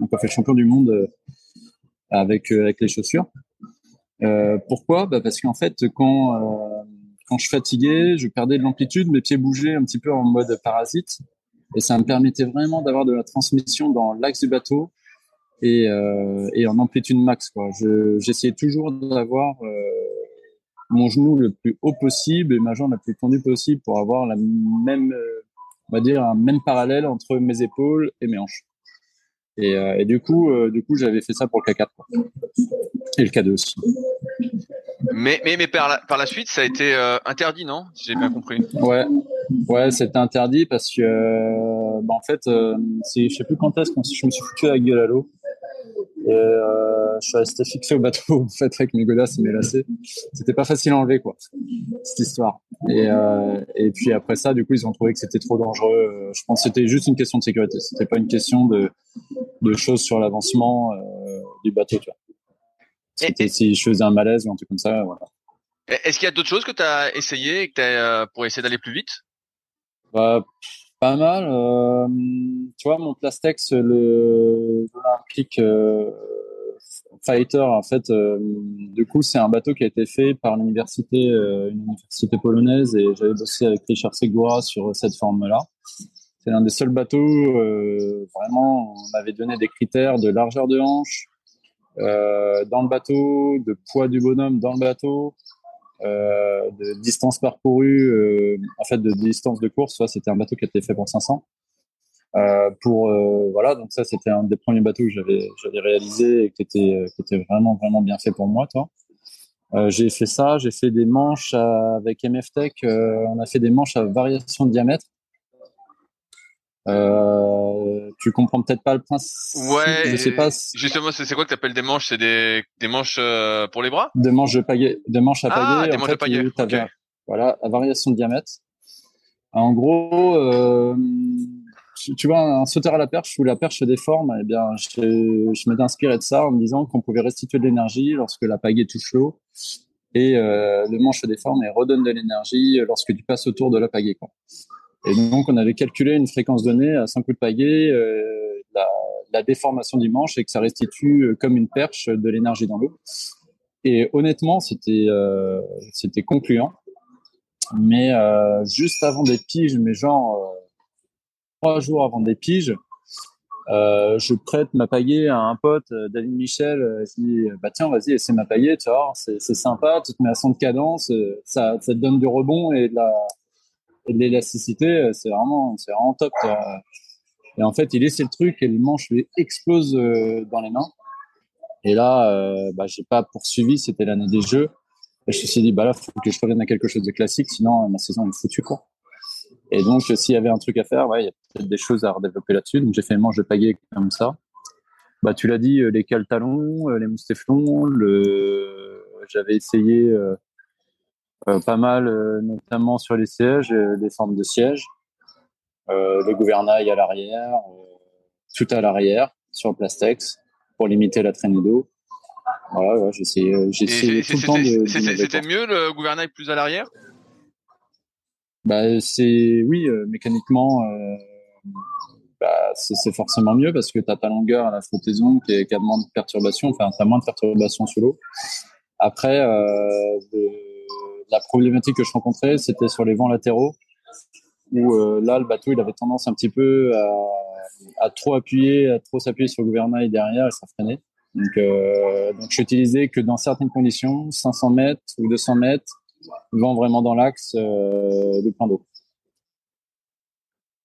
Donc on fait champion du monde euh, avec avec les chaussures. Pourquoi? Bah Parce qu'en fait, quand quand je fatiguais, je perdais de l'amplitude, mes pieds bougeaient un petit peu en mode parasite. Et ça me permettait vraiment d'avoir de la transmission dans l'axe du bateau et, euh, en amplitude max. J'essayais toujours d'avoir euh, mon genou le plus haut possible et ma jambe la plus tendue possible pour avoir la même, euh, on va dire, un même parallèle entre mes épaules et mes hanches. Et, euh, et du coup, euh, du coup, j'avais fait ça pour le K4 quoi. et le K2 aussi. Mais, mais, mais par, la, par la suite, ça a été euh, interdit, non Si j'ai bien compris? Ouais, ouais, c'était interdit parce que, euh, bah, en fait, euh, je sais plus quand est-ce que je me suis foutu la gueule à l'eau. Et je suis resté fixé au bateau en fait avec mes godasses et mes lacets. C'était pas facile à enlever quoi cette histoire. Et, et puis après ça, du coup, ils ont trouvé que c'était trop dangereux. Je pense que c'était juste une question de sécurité. C'était pas une question de, de choses sur l'avancement euh, du bateau. Tu vois. Et, si je faisais un malaise ou un truc comme ça, voilà. Est-ce qu'il y a d'autres choses que tu as essayé que as, euh, pour essayer d'aller plus vite? Bah, Pas mal. Euh, tu vois, mon Plastex, le euh, Fighter, en fait, euh, du coup, c'est un bateau qui a été fait par l'université, euh, une université polonaise, et j'avais bossé avec Richard Segura sur cette forme-là. C'est l'un des seuls bateaux, vraiment, on avait donné des critères de largeur de hanche, euh, dans le bateau, de poids du bonhomme dans le bateau, euh, de distance parcourue, euh, en fait de distance de course. C'était un bateau qui été fait pour 500. Euh, pour euh, voilà, donc ça c'était un des premiers bateaux que j'avais j'avais réalisé et qui était était vraiment vraiment bien fait pour moi, toi. Euh, j'ai fait ça, j'ai fait des manches avec MF Tech. on a fait des manches à variation de diamètre. Euh, tu comprends peut-être pas le principe. Ouais. Je sais pas. Justement, c'est quoi que tu appelles des manches? C'est des, des manches euh, pour les bras? Des manches de pagaie, des manches à ah, des manches de pagaie. Voilà, à variation de diamètre. En gros, euh, tu, vois, un sauteur à la perche où la perche se déforme, eh bien, je, je m'étais inspiré de ça en me disant qu'on pouvait restituer de l'énergie lorsque la pagaie touche l'eau et euh, le manche se déforme et redonne de l'énergie lorsque tu passes autour de la pagaie. Quoi. Et donc, on avait calculé une fréquence donnée à 5 coups de pagaie, euh, la, déformation du manche et que ça restitue euh, comme une perche de l'énergie dans l'eau. Et honnêtement, c'était euh, c'était concluant. Mais euh, juste avant des piges, mais genre euh, trois jours avant des piges, euh, je prête ma pagaie à un pote, David Michel. Je dis bah tiens, vas-y, essaie ma pagaie, tu vois, c'est sympa, tu te mets à son de cadence, ça, ça te donne du rebond et de la et l'élasticité, euh, c'est vraiment, c'est vraiment top. Et en fait, il laissait le truc et le manche lui explose euh, dans les mains. Et là, euh, bah, j'ai pas poursuivi, c'était l'année des jeux. Et je me suis dit, bah là, faut que je revienne à quelque chose de classique, sinon ma saison est foutue, quoi. Et donc, s'il y avait un truc à faire, ouais, il y a peut-être des choses à redévelopper là-dessus. Donc, j'ai fait manche de pagaie comme ça. Bah, tu l'as dit, les cales talons, les moustéflons, le, j'avais essayé, euh, pas mal, euh, notamment sur les sièges, euh, les formes de sièges, le gouvernail à l'arrière, tout à l'arrière sur le Plastex pour limiter la traînée d'eau. Voilà, j'ai essayé, tout le temps de. C'était mieux le gouvernail plus à l'arrière? Bah c'est oui, mécaniquement. Bah, c'est forcément mieux parce que tu as ta longueur à la flottaison qui, qui a moins de perturbations, enfin, tu as moins de perturbations sous l'eau. Après, euh, la problématique que je rencontrais, c'était sur les vents latéraux, où euh, là, le bateau, il avait tendance un petit peu à, trop appuyer, à trop s'appuyer sur le gouvernail derrière et ça freinait. Donc, euh, donc j'utilisais que dans certaines conditions, 500 mètres ou 200 mètres, vent vraiment dans l'axe euh, du point d'eau.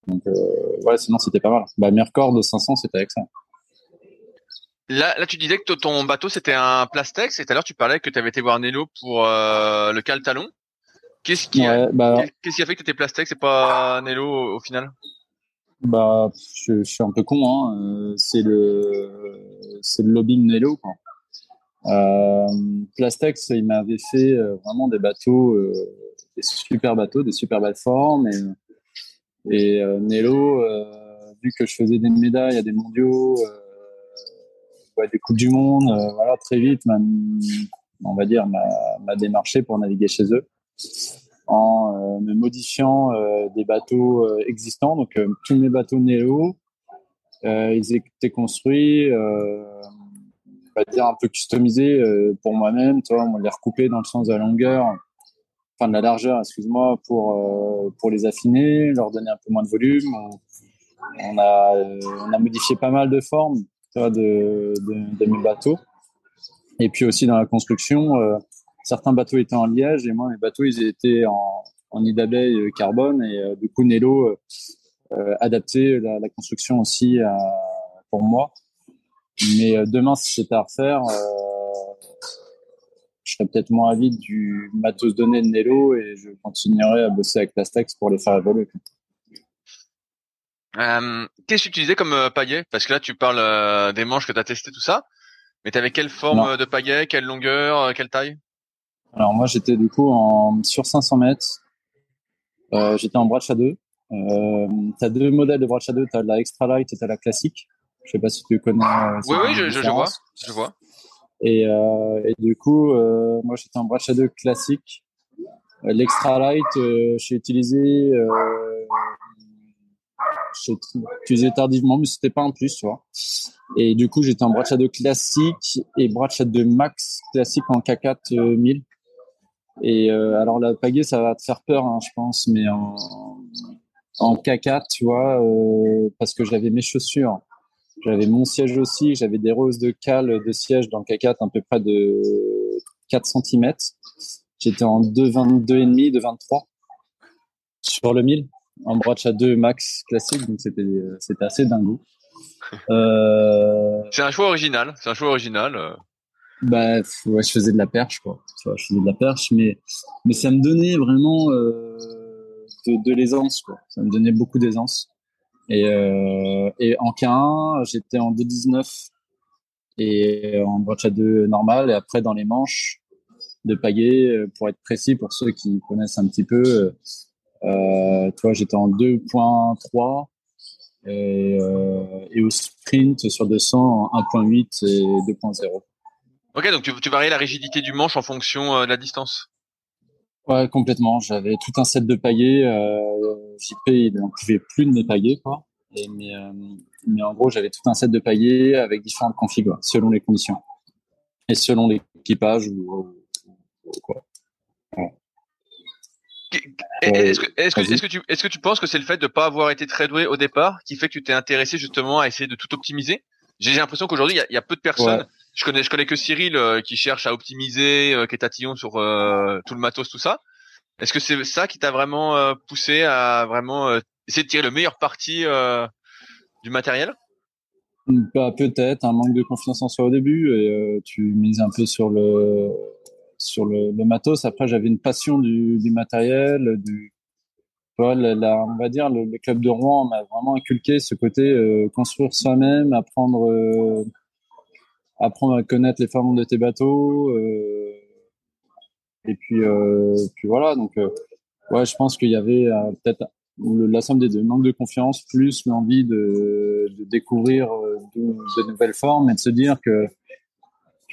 Donc euh, voilà, sinon c'était pas mal. Bah, mes records de 500, c'était ça. Là, là, tu disais que ton bateau c'était un Plastex et tout à l'heure tu parlais que tu avais été voir Nello pour euh, le cal talon. Qu'est-ce qui, a, bah, qu'est-ce qui a fait que tu étais Plastex et pas Nello au, final? Bah, je, suis un peu con. Hein. Euh, c'est le, c'est le lobbying Nello. Quoi. Euh, Plastex, il m'avait fait vraiment des bateaux, euh, des super bateaux, des super belles formes et, et Nello, vu que je faisais des médailles à des mondiaux des coupes du monde, euh, voilà, très vite, on va dire, m'a démarché pour naviguer chez eux en euh, me modifiant euh, des bateaux existants. Donc tous mes bateaux Neo, ils étaient construits, on va dire un peu customisés pour moi-même. On les recoupait dans le sens de la longueur, enfin de la largeur, excuse-moi, pour pour les affiner, leur donner un peu moins de volume. On, a on a modifié pas mal de formes de, mes bateaux. Et puis aussi dans la construction, euh, certains bateaux étaient en liège et moi mes bateaux ils étaient en, en nid d'abeille euh, carbone et euh, du coup Nello euh, adapté la, construction aussi pour moi. Mais demain si c'était à refaire, je serais peut-être moins avide du matos donné de Nelo et je continuerai à bosser avec Plastex pour les faire évoluer. Euh, Qu'est-ce que tu utilisais comme euh, paillet? Parce que là, tu parles euh, des manches que tu as testé, tout ça. Mais tu avais quelle forme de paillet, quelle longueur, quelle taille? Alors moi, j'étais du coup en sur 500 mètres. j'étais en bracha 2. Euh, tu as deux modèles de bracha 2. Tu as la extra light et tu as la classique. Je sais pas si tu connais. oui, oui, je, je, vois. Je vois. Et, euh, et du coup, euh, moi, j'étais en bracha 2 classique. L'extra light, j'ai utilisé j'ai utilisé tardivement, mais c'était pas un plus, tu vois. Et du coup, j'étais en Braccia 2 classique et Braccia 2 max classique en K4 1000. Et euh, alors la pagaie, ça va te faire peur, hein, je pense, mais en, en K4, tu vois, euh, parce que j'avais mes chaussures, j'avais mon siège aussi, j'avais des roses de cale de siège dans le K4 à peu près de 4 cm. J'étais en 2,22 et demi, 2,23 sur le 1000 en à 2 max classique, donc c'était euh, c'était assez dingo. Euh... C'est un choix original, c'est un choix original. Euh. Bah ouais, je faisais de la perche quoi. je faisais de la perche, mais mais ça me donnait vraiment euh, de, de l'aisance quoi. Ça me donnait beaucoup d'aisance. Et euh, et en K1, j'étais en 2,19 et en à 2 normal et après dans les manches de pagaie pour être précis pour ceux qui connaissent un petit peu euh, toi, j'étais en 2.3 et, euh, et au sprint sur 200 1.8 et 2.0. Ok, donc tu, tu variais la rigidité du manche en fonction euh, de la distance. Ouais, complètement. J'avais tout un set de paillets. Euh, JP, il n'en pouvait plus de mes paillets, quoi. Et, mais, euh, mais en gros, j'avais tout un set de paillets avec différentes configs, selon les conditions et selon l'équipage ou, ou, quoi. Est-ce que, est-ce que, est-ce que tu, est-ce que tu penses que c'est le fait de pas avoir été très doué au départ qui fait que tu t'es intéressé justement à essayer de tout optimiser? J'ai l'impression qu'aujourd'hui il y, y a, peu de personnes. Je connais, je connais que Cyril euh, qui cherche à optimiser, euh, qui est tatillon sur euh, tout le matos, tout ça. Est-ce que c'est ça qui t'a vraiment euh, poussé à vraiment essayer de tirer le meilleur parti du matériel? Bah, peut-être un manque de confiance en soi au début et tu mises un peu sur le sur le, le matos. Après, j'avais une passion du, du matériel, du on va dire le, club de Rouen m'a vraiment inculqué ce côté euh, construire soi-même, apprendre, euh, apprendre à connaître les formes de tes bateaux. Euh, et puis, puis voilà. Donc, ouais, je pense qu'il y avait peut-être la somme des deux, manque de confiance plus l'envie de, découvrir de, nouvelles formes et de se dire que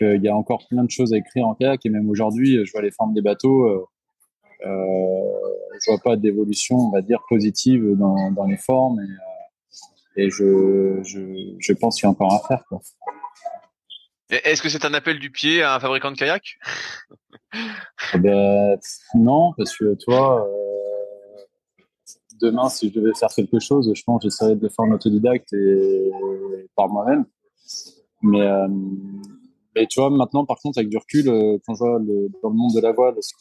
il y a encore plein de choses à écrire en kayak et même aujourd'hui, je vois les formes des bateaux. Euh, euh, je vois pas d'évolution, on va dire, positive dans, dans les formes et, euh, et je, je, je, pense qu'il y a encore à faire. Est-ce que c'est un appel du pied à un fabricant de kayak? Eh ben, Non, parce que toi, euh, demain, si je devais faire quelque chose, je pense que j'essaierais de le faire en autodidacte et, par moi-même. Mais, euh, mais tu vois, maintenant, par contre, avec du recul, euh, quand je vois le, dans le monde de la voile, ce,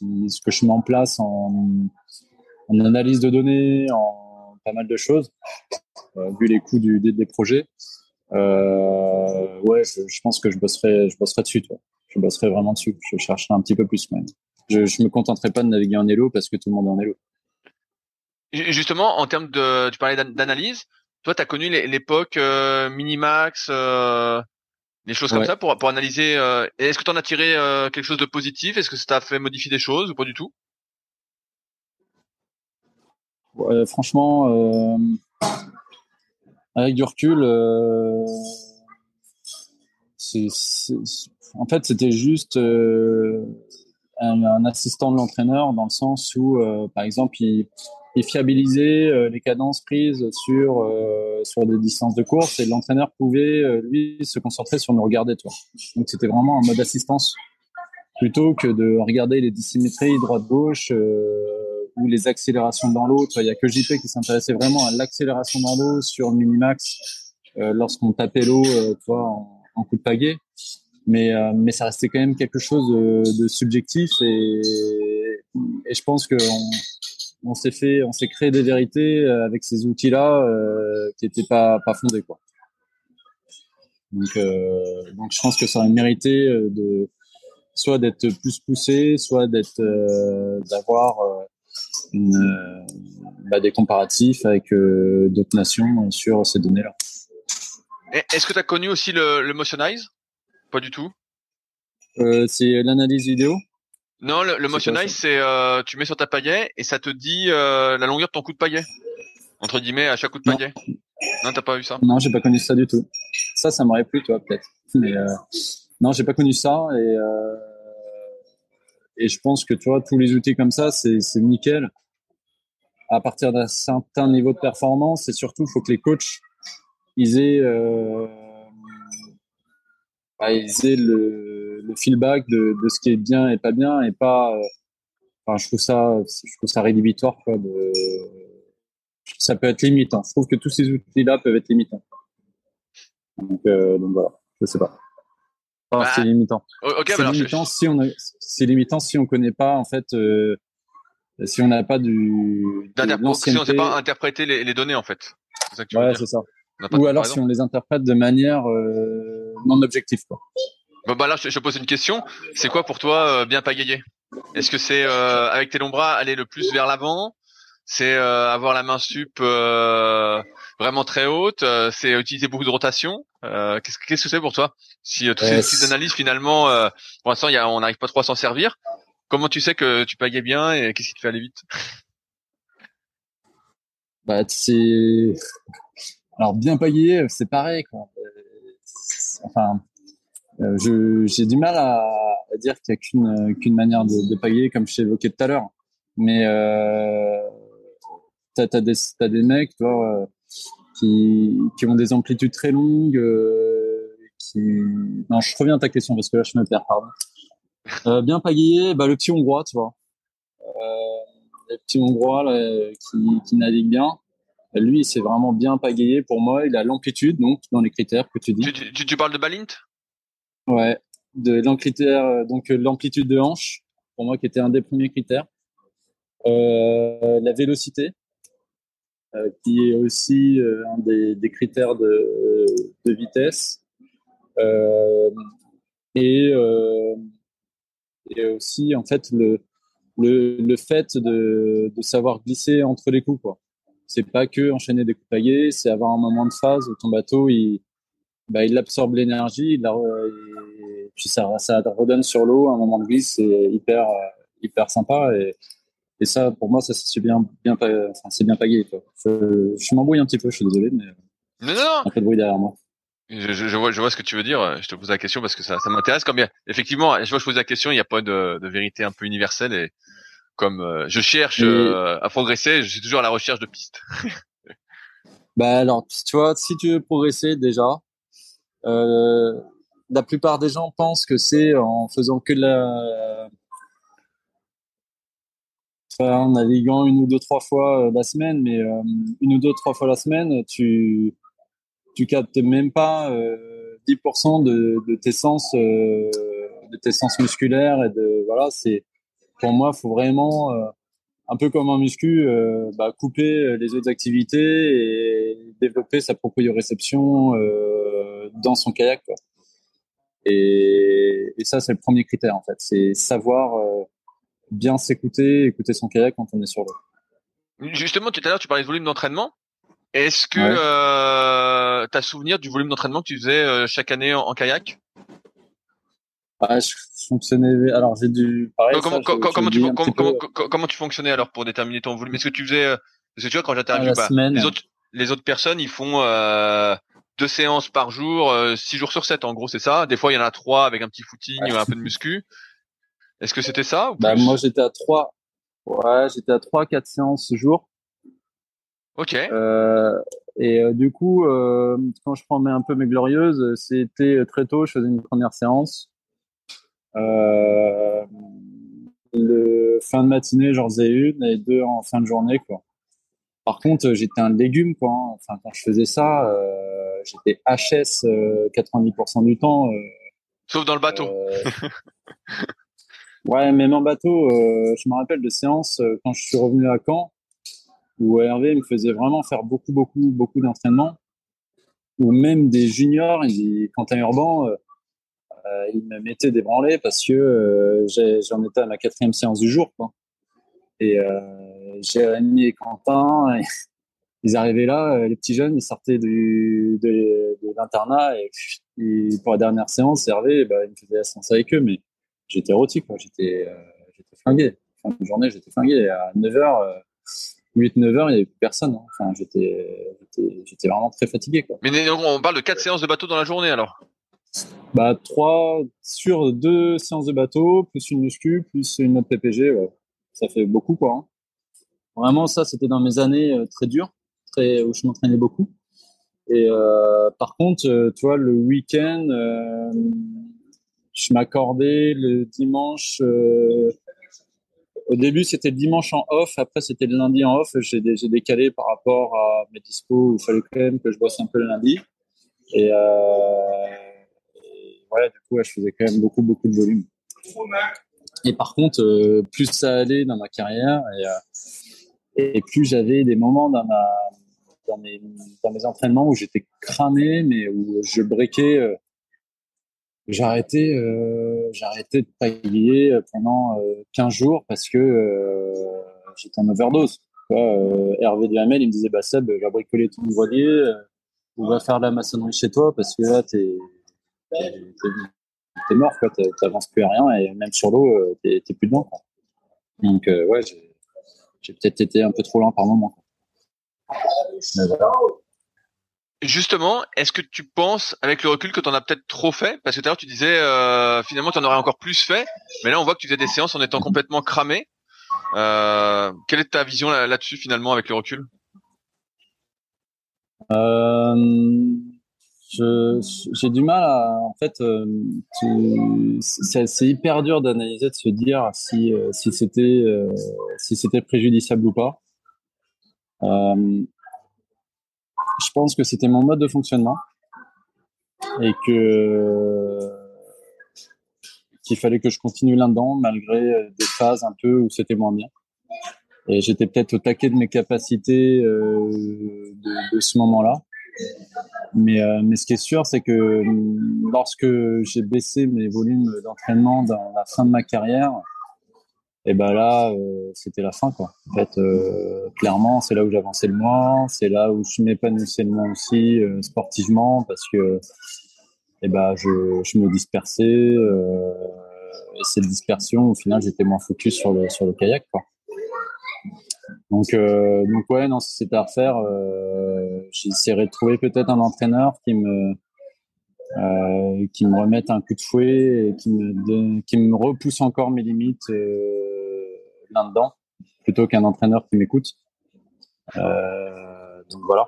que je mets en place en, analyse de données, en pas mal de choses, euh, vu les coûts des, projets, euh, ouais, je, pense que je bosserai, je bosserai dessus. Je bosserai vraiment dessus. Je chercherai un petit peu plus même. Je, je me contenterai pas de naviguer en Elo parce que tout le monde est en Elo. Justement, en termes de, tu parlais d'analyse, toi, tu as connu l'époque Minimax, des choses comme ça pour, pour analyser. Euh, Est-ce que tu en as tiré euh, quelque chose de positif? Est-ce que ça t'a fait modifier des choses ou pas du tout? Ouais, Franchement, euh, avec du recul, euh, c'est, en fait, c'était juste euh, un, un, assistant de l'entraîneur dans le sens où, par exemple, il, il fiabilisait les cadences prises sur sur des distances de course et l'entraîneur pouvait euh, lui se concentrer sur nous regarder toi. Donc c'était vraiment un mode assistance plutôt que de regarder les dissymétries droite gauche euh, ou les accélérations dans l'eau. Il y a que JP qui s'intéressait vraiment à l'accélération dans l'eau sur le minimax euh, lorsqu'on tapait l'eau, euh, toi en, coup de pagaie. Mais mais ça restait quand même quelque chose de, subjectif et, et je pense que on, on s'est fait, on s'est créé des vérités euh, avec ces outils-là euh, qui n'étaient pas pas fondés quoi. Donc, euh, donc je pense que ça aurait mérité de soit d'être plus poussé, soit d'être d'avoir bah, des comparatifs avec d'autres nations sur ces données-là. Est-ce que tu as connu aussi le, le Motionize Pas du tout? C'est l'analyse vidéo. Non, le, le Motionize, c'est euh, tu mets sur ta paillet et ça te dit euh, la longueur de ton coup de paillet entre guillemets à chaque coup de paillet. Non, t'as pas vu ça? Non, j'ai pas connu ça du tout. Ça, ça m'aurait plu, toi, peut-être. Mais euh, non, j'ai pas connu ça et euh, et je pense que tu vois tous les outils comme ça, c'est c'est nickel. À partir d'un certain niveau de performance et surtout, il faut que les coachs ils aient, bah, ils aient le, le feedback de, de, ce qui est bien et pas bien et pas. Euh, enfin, je trouve ça, je trouve ça rédhibitoire quoi. De, ça peut être limitant. Je trouve que tous ces outils-là peuvent être limitants. Donc, euh, donc voilà, je sais pas. Enfin, bah, c'est limitant. Okay, c'est limitant si on c'est limitant si on connaît pas en fait euh, si on n'a pas du si on sait pas interpréter les, les données en fait. Ça que tu ouais, c'est ça. Ou alors si on les interprète de manière euh, non objective. Quoi. Bon, bah là, je te pose une question. C'est quoi pour toi euh, bien pagayer? Est-ce que c'est euh, avec tes longs bras aller le plus vers l'avant? C'est avoir la main sup vraiment très haute C'est utiliser beaucoup de rotation? Qu'est-ce que c'est pour toi? Si tous ces d'analyse finalement, pour l'instant, on n'arrive pas trop à s'en servir. Comment tu sais que tu pagayes bien et qu'est-ce qui te fait aller vite? Bah, c'est alors bien payé, c'est pareil. Quoi. Enfin, euh, j'ai du mal à, dire qu'il n'y a qu'une, qu'une manière de, de comme je t'ai évoqué tout à l'heure. Mais euh, t'as des, t'as des mecs, tu euh, qui, qui ont des amplitudes très longues. Euh. Non, je reviens à ta question parce que là, je me perds, pardon. Euh, bien payé, bah, le petit hongrois, tu vois. Le petit hongrois qui, qui navigue bien. Lui, c'est vraiment bien pagayé pour moi. Il a l'amplitude, donc, dans les critères que tu dis. Tu, tu, tu parles de Balint? Ouais, de l'amplitude, donc l'amplitude de hanche, pour moi, qui était un des premiers critères. Euh, la vélocité, euh, qui est aussi euh, un des, critères de, vitesse. Euh, et, euh, aussi, en fait, le, le, le fait de, de savoir glisser entre les coups, quoi c'est pas que enchaîner des coups paillés, c'est avoir un moment de phase où ton bateau il bah, il absorbe l'énergie, il la, puis ça, ça redonne sur l'eau un moment de glisse, c'est hyper hyper sympa et, et ça pour moi ça c'est bien bien enfin, c'est bien payé quoi. Je, je m'embrouille un petit peu, je suis désolé mais non, non. un peu de bruit derrière moi. Je, je, vois, je vois ce que tu veux dire. Je te pose la question parce que ça, ça m'intéresse. Comme effectivement, je vois, je pose la question. Il n'y a pas de, de vérité un peu universelle et comme euh, je cherche euh, à progresser, je suis toujours à la recherche de pistes. bah alors, tu vois, si tu veux progresser déjà, euh, la plupart des gens pensent que c'est en faisant que la, en naviguant une ou deux trois fois la semaine, mais une ou deux trois fois la semaine, tu tu captes même pas 10% de, de tes sens de tes sens musculaires et de voilà c'est pour moi, faut vraiment, euh, un peu comme un muscu, euh, bah, couper les autres activités et développer sa proprioception euh, dans son kayak. Quoi. Et, et, ça, c'est le premier critère en fait, c'est savoir euh, bien s'écouter, écouter son kayak quand on est sur l'eau. Justement, tout à l'heure, tu parlais de volume d'entraînement. Est-ce que ouais. euh, tu as souvenir du volume d'entraînement que tu faisais euh, chaque année en, en kayak? Ah, je fonctionnais. Alors j'ai dû. Pareil, comment, ça, comment, comment, tu, comment, comment, comment, tu fonctionnais alors pour déterminer ton volume? Est-ce que tu faisais euh, Parce que tu vois quand j'interviewe bah, les autres les autres personnes, ils font euh, deux séances par jour, euh, six jours sur sept. En gros, c'est ça. Des fois, il y en a trois avec un petit footing, un peu de muscu. Est-ce que c'était ça ou bah, moi, j'étais à trois. Ouais, j'étais à trois, quatre séances ce jour. Ok. Euh, et euh, du coup, euh, quand je prends un peu mes glorieuses, c'était très tôt. Je faisais une première séance. Le fin de matinée, j'en faisais une et deux en fin de journée, quoi. Par contre, j'étais un légume, quoi. Hein. Enfin, quand je faisais ça, euh, j'étais HS euh, 90% du temps. Euh, Sauf dans le bateau. Euh, ouais, même en bateau, je me rappelle de séances quand je suis revenu à Caen, où Hervé me faisait vraiment faire beaucoup, beaucoup, beaucoup d'entraînement. Ou même des juniors, il Quentin Urban, il me mettait des branlées parce que j'en étais à ma quatrième séance du jour. Quoi. Et Jérémy et Quentin, ils arrivaient là, les petits jeunes, ils sortaient du, de, de l'internat et, pour la dernière séance, Hervé, bah, il me faisait la séance avec eux, mais j'étais érotique, j'étais j'étais flingué. Fin de journée, j'étais flingué. à 9h, 8-9 h il n'y avait plus personne. Hein. Enfin, j'étais, j'étais, vraiment très fatigué. Quoi. Mais on parle de 4 séances de bateau dans la journée alors? Bah, 3 sur 2 séances de bateau, plus une muscu, plus une autre PPG. Ça fait beaucoup, quoi. Hein. Vraiment, ça, c'était dans mes années euh, très dures, très, où je m'entraînais beaucoup. Et euh, par contre, euh, le week-end, euh, je m'accordais le dimanche au début, c'était le dimanche en off. Après, c'était le lundi en off. J'ai décalé par rapport à mes dispos où il fallait quand même que je bosse un peu le lundi. Et, ouais, du coup, je faisais quand même beaucoup, beaucoup de volume. Et par contre, plus ça allait dans ma carrière et, et plus j'avais des moments dans, ma, dans, mes, entraînements où j'étais cramé, mais où je breakais euh, arrêté, euh, arrêté de pailler pendant 15 euh, jours parce que euh, j'étais en overdose. Euh, Hervé Duhamel, il me disait, bah Seb, va bricoler ton voilier, euh, ou va faire de la maçonnerie chez toi parce que là, t'es, t'es, mort, quoi, t'avances plus à rien et même sur l'eau, t'es, plus dedans. Quoi. Donc, ouais, j'ai, j'ai peut-être été un peu trop lent par moment. Justement, est-ce que tu penses, avec le recul, que tu en as peut-être trop fait? Parce que tout à l'heure, tu disais, euh, finalement, tu en aurais encore plus fait. Mais là, on voit que tu faisais des séances en étant complètement cramé. Euh, quelle est ta vision là-dessus, finalement, avec le recul? Euh, J'ai du mal à... En fait, c'est hyper dur d'analyser, de se dire si c'était préjudiciable ou pas. Euh, je pense que c'était mon mode de fonctionnement et que qu'il fallait que je continue là-dedans malgré des phases un peu où c'était moins bien. Et j'étais peut-être au taquet de mes capacités euh, de, ce moment-là. Mais, euh, mais ce qui est sûr, c'est que lorsque j'ai baissé mes volumes d'entraînement dans la fin de ma carrière, et ben là euh, c'était la fin quoi. En fait euh, clairement c'est là où j'avançais le moins c'est là où je m'épanouissais le moins aussi euh, sportivement parce que et ben je, je me dispersais et cette dispersion au final j'étais moins focus sur le sur le kayak quoi. Donc donc ouais non c'était à refaire j'essaierais de trouver peut-être un entraîneur qui me euh, qui me remettent un coup de fouet et qui me, qui me repousse encore mes limites là-dedans, plutôt qu'un entraîneur qui m'écoute. Euh, donc voilà.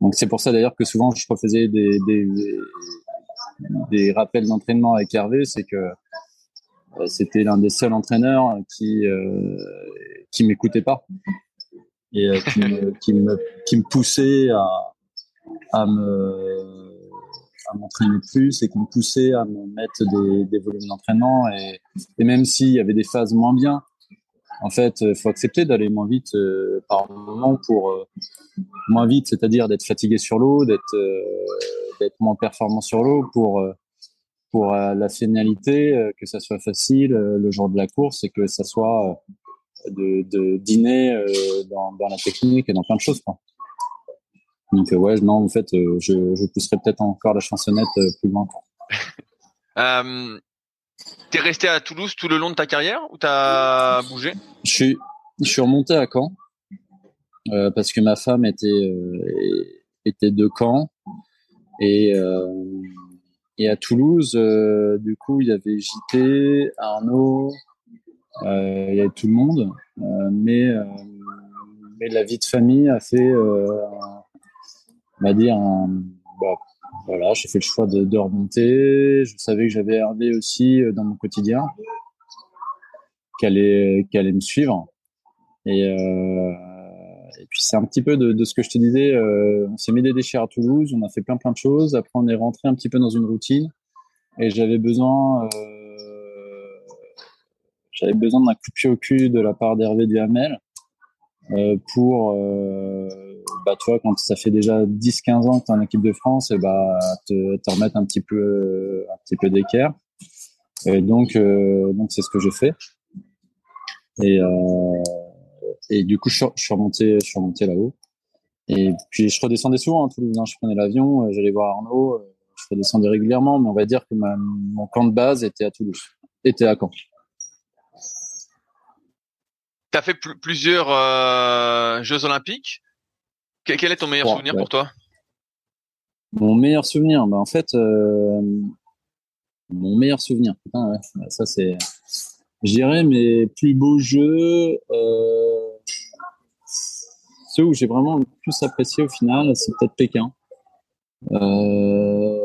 Donc c'est pour ça d'ailleurs que souvent je refaisais des, des, des, rappels d'entraînement avec Hervé, c'est que euh, c'était l'un des seuls entraîneurs qui euh, qui m'écoutait pas et euh, qui, me, qui, me, qui me poussait à, à me à m'entraîner plus et qui me poussait à me mettre des, volumes d'entraînement. Et, et, même s'il y avait des phases moins bien, en fait, il faut accepter d'aller moins vite euh, par moment pour euh, moins vite, c'est-à-dire d'être fatigué sur l'eau, d'être euh, moins performant sur l'eau pour la finalité, que ça soit facile le jour de la course et que ça soit de, de dîner dans, dans la technique et dans plein de choses. Quoi. Donc euh, ouais, non, en fait, euh, je, je pousserais peut-être encore la chansonnette euh, plus loin. euh, T'es resté à Toulouse tout le long de ta carrière ou t'as bougé? Je suis, je suis remonté à Caen parce que ma femme était était de Caen. Et et à Toulouse, du coup, il y avait JT, Arnaud, il y avait tout le monde, mais mais la vie de famille a fait va dire, bah, voilà, j'ai fait le choix de, de, remonter. Je savais que j'avais Hervé aussi euh, dans mon quotidien, qu'elle allait, allait me suivre. Et, euh, et puis c'est un petit peu de, de, ce que je te disais. Euh, on s'est mis des déchets à Toulouse, on a fait plein plein de choses. Après, on est rentré un petit peu dans une routine. Et j'avais besoin, j'avais besoin d'un coup de pied au cul de la part d'Hervé Duhamel pour bah, tu vois, quand ça fait déjà 10-15 ans que tu es en équipe de France, et bah, te, remettre un petit peu, un petit peu d'équerre. Et donc, donc c'est ce que j'ai fait. Et, et du coup, je, suis remonté, remonté là-haut. Et puis, je redescendais souvent à Toulouse. Hein. Je prenais l'avion, j'allais voir Arnaud je redescendais régulièrement, mais on va dire que mon camp de base était à Toulouse, était à Caen. Tu as fait plusieurs euh, Jeux Olympiques. Quel, est ton meilleur souvenir pour toi? Mon meilleur souvenir, bah en fait, euh, mon meilleur souvenir, putain, ça c'est, je dirais mes plus beaux jeux, euh, ceux où j'ai vraiment le plus apprécié au final, c'est peut-être Pékin. Euh,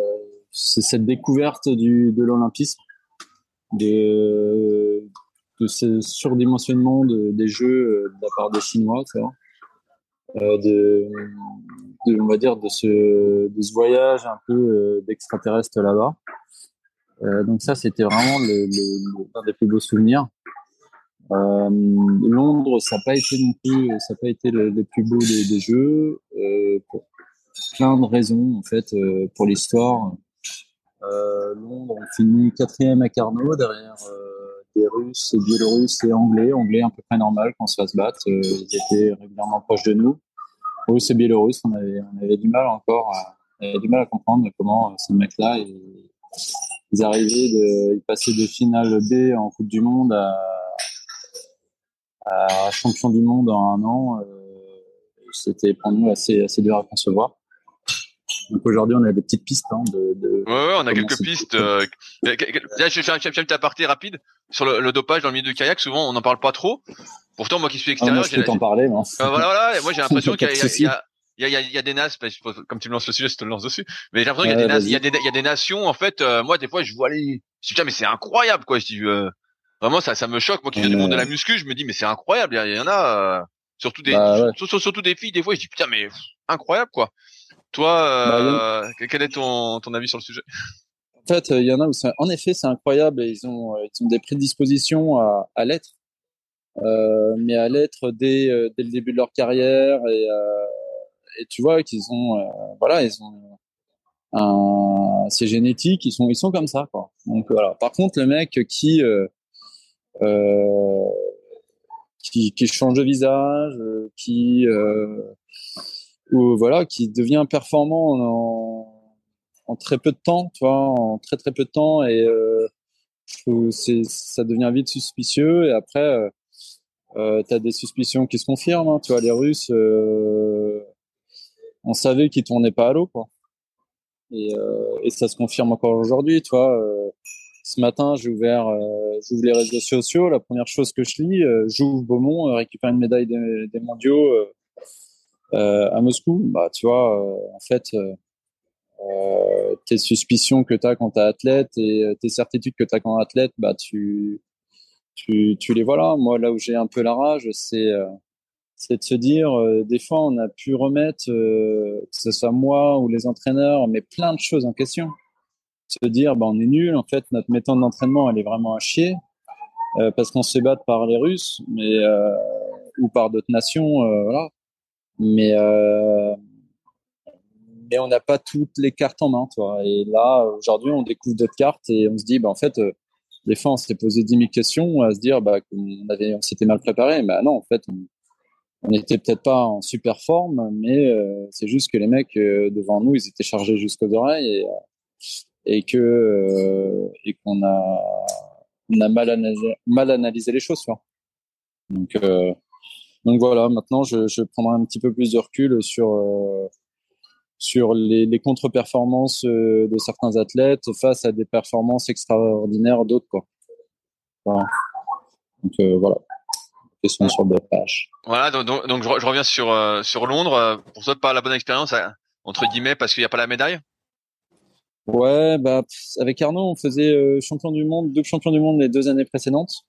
c'est cette découverte du, de l'olympisme, de, de ce surdimensionnement de, des jeux de la part des Chinois, tu vois. Euh, de, on va dire, de ce, de ce voyage un peu euh, d'extraterrestre là-bas. Euh, donc ça, c'était vraiment le, un des plus beaux souvenirs. Londres, ça n'a pas été non plus, ça n'a pas été le, plus beau des, jeux pour plein de raisons en fait. pour l'histoire, Londres, on finit quatrième à Carnot derrière des Russes et Biélorusses et Anglais. Anglais à peu près normal quand ça se bat. Euh, ils étaient régulièrement proches de nous. Russes et Biélorusses, on avait, on du mal encore à, du mal à comprendre comment ces mecs-là, ils, arrivaient de, ils passaient de finale B en Coupe du Monde à, champion du monde en un an. Euh, C'était pour nous assez dur à concevoir. Donc aujourd'hui, on a des petites pistes. Hein, de, de ouais, ouais, on a quelques pistes. Euh, là, je fais un petit aparté rapide sur le, le, dopage dans le milieu du kayak. Souvent, on n'en parle pas trop. Pourtant, moi qui suis extérieur, ah, je peux t'en parler. Moi. Euh, voilà, voilà. Moi, j'ai l'impression qu'il y, y, y, y, y, a des nations, comme tu me lances le sujet, je te le lance dessus. Mais j'ai l'impression qu'il y, a des, y, a des, y a des nations, en fait, euh, moi, des fois, je vois les, je dis, mais c'est incroyable, quoi. Je dis, euh, vraiment, ça, ça me choque. Moi qui viens du monde de la muscu, je me dis, mais c'est incroyable. Il y, en a, euh, surtout des, bah, ouais. surtout, surtout, des filles, des fois, je dis, putain, mais incroyable, quoi. Toi, bah, euh, quel est ton, ton avis sur le sujet? En fait, il y en a où, en effet, c'est incroyable et ils ont, euh, ils ont des prédispositions à, à l'être, euh, mais à l'être dès, euh, dès le début de leur carrière et, euh, et tu vois qu'ils ont, euh, voilà, ils ont un, c'est génétique, ils sont, ils sont comme ça, quoi. Donc voilà. Par contre, le mec qui, qui, qui change de visage, qui ou voilà, qui devient performant en, très peu de temps, tu en très très peu de temps, et euh, ça devient vite suspicieux. Et après, euh, euh, tu as des suspicions qui se confirment. Hein, les Russes, euh, on savait qu'ils tournaient pas à l'eau, quoi. Et, ça se confirme encore aujourd'hui, ce matin, j'ai ouvert, j'ouvre les réseaux sociaux. La première chose que je lis, j'ouvre Beaumont, récupère une médaille des, mondiaux à Moscou, bah, tu vois, euh, en fait, euh, tes suspicions que tu as quand tu athlète et tes certitudes que tu as quand athlète, bah, tu, tu, tu les vois là. Moi, là où j'ai un peu la rage, c'est c'est de se dire, euh, des fois, on a pu remettre, euh, que ce soit moi ou les entraîneurs, mais plein de choses en question. Se dire, bah, on est nul, en fait, notre méthode d'entraînement, elle est vraiment à chier, euh, parce qu'on se bat par les Russes, mais ou par d'autres nations, voilà mais euh, mais on n'a pas toutes les cartes en main, toi. Et là, aujourd'hui, on découvre d'autres cartes et on se dit, bah, en fait, euh, des fois, on s'est posé 10 000 questions à se dire, bah, on s'était mal préparé. Mais non, en fait, on, on était peut-être pas en super forme, mais euh, c'est juste que les mecs devant nous, ils étaient chargés jusqu'aux oreilles et, que et qu'on a mal analysé, les choses. Donc donc voilà, maintenant je, je prendrai un petit peu plus de recul sur euh, sur les, les contre-performances euh, de certains athlètes face à des performances extraordinaires d'autres quoi. Voilà. Donc euh, voilà. Question sur le page. Voilà, donc, donc, je, reviens sur euh, sur Londres. Pour toi, pas la bonne expérience entre guillemets parce qu'il n'y a pas la médaille? Ouais, bah avec Arnaud, on faisait champion du monde, deux champions du monde les deux années précédentes.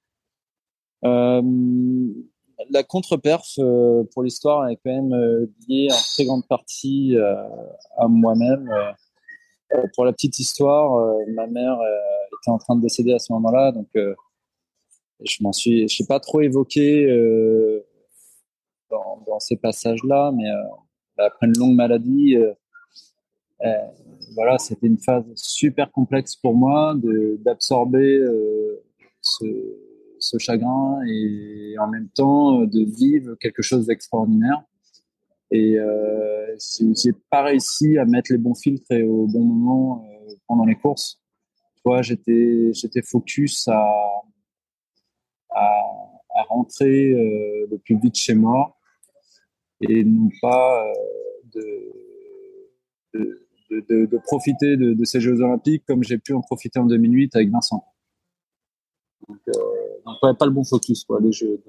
Euh, la contre-perf euh, pour l'histoire est quand même euh, liée en très grande partie euh, à moi-même. pour la petite histoire, ma mère était en train de décéder à ce moment-là, donc je m'en suis, je sais pas trop évoqué dans, ces passages-là, mais après une longue maladie, voilà, c'était une phase super complexe pour moi d'absorber ce, ce, chagrin et en même temps de vivre quelque chose d'extraordinaire. Et euh, j'ai pas réussi à mettre les bons filtres et au bon moment pendant les courses. Toi, j'étais j'étais focus à à, rentrer euh, le plus vite chez moi et non pas de, de, profiter de, ces Jeux Olympiques comme j'ai pu en profiter en 2008 avec Vincent. Euh, donc pas le bon focus, quoi, les Jeux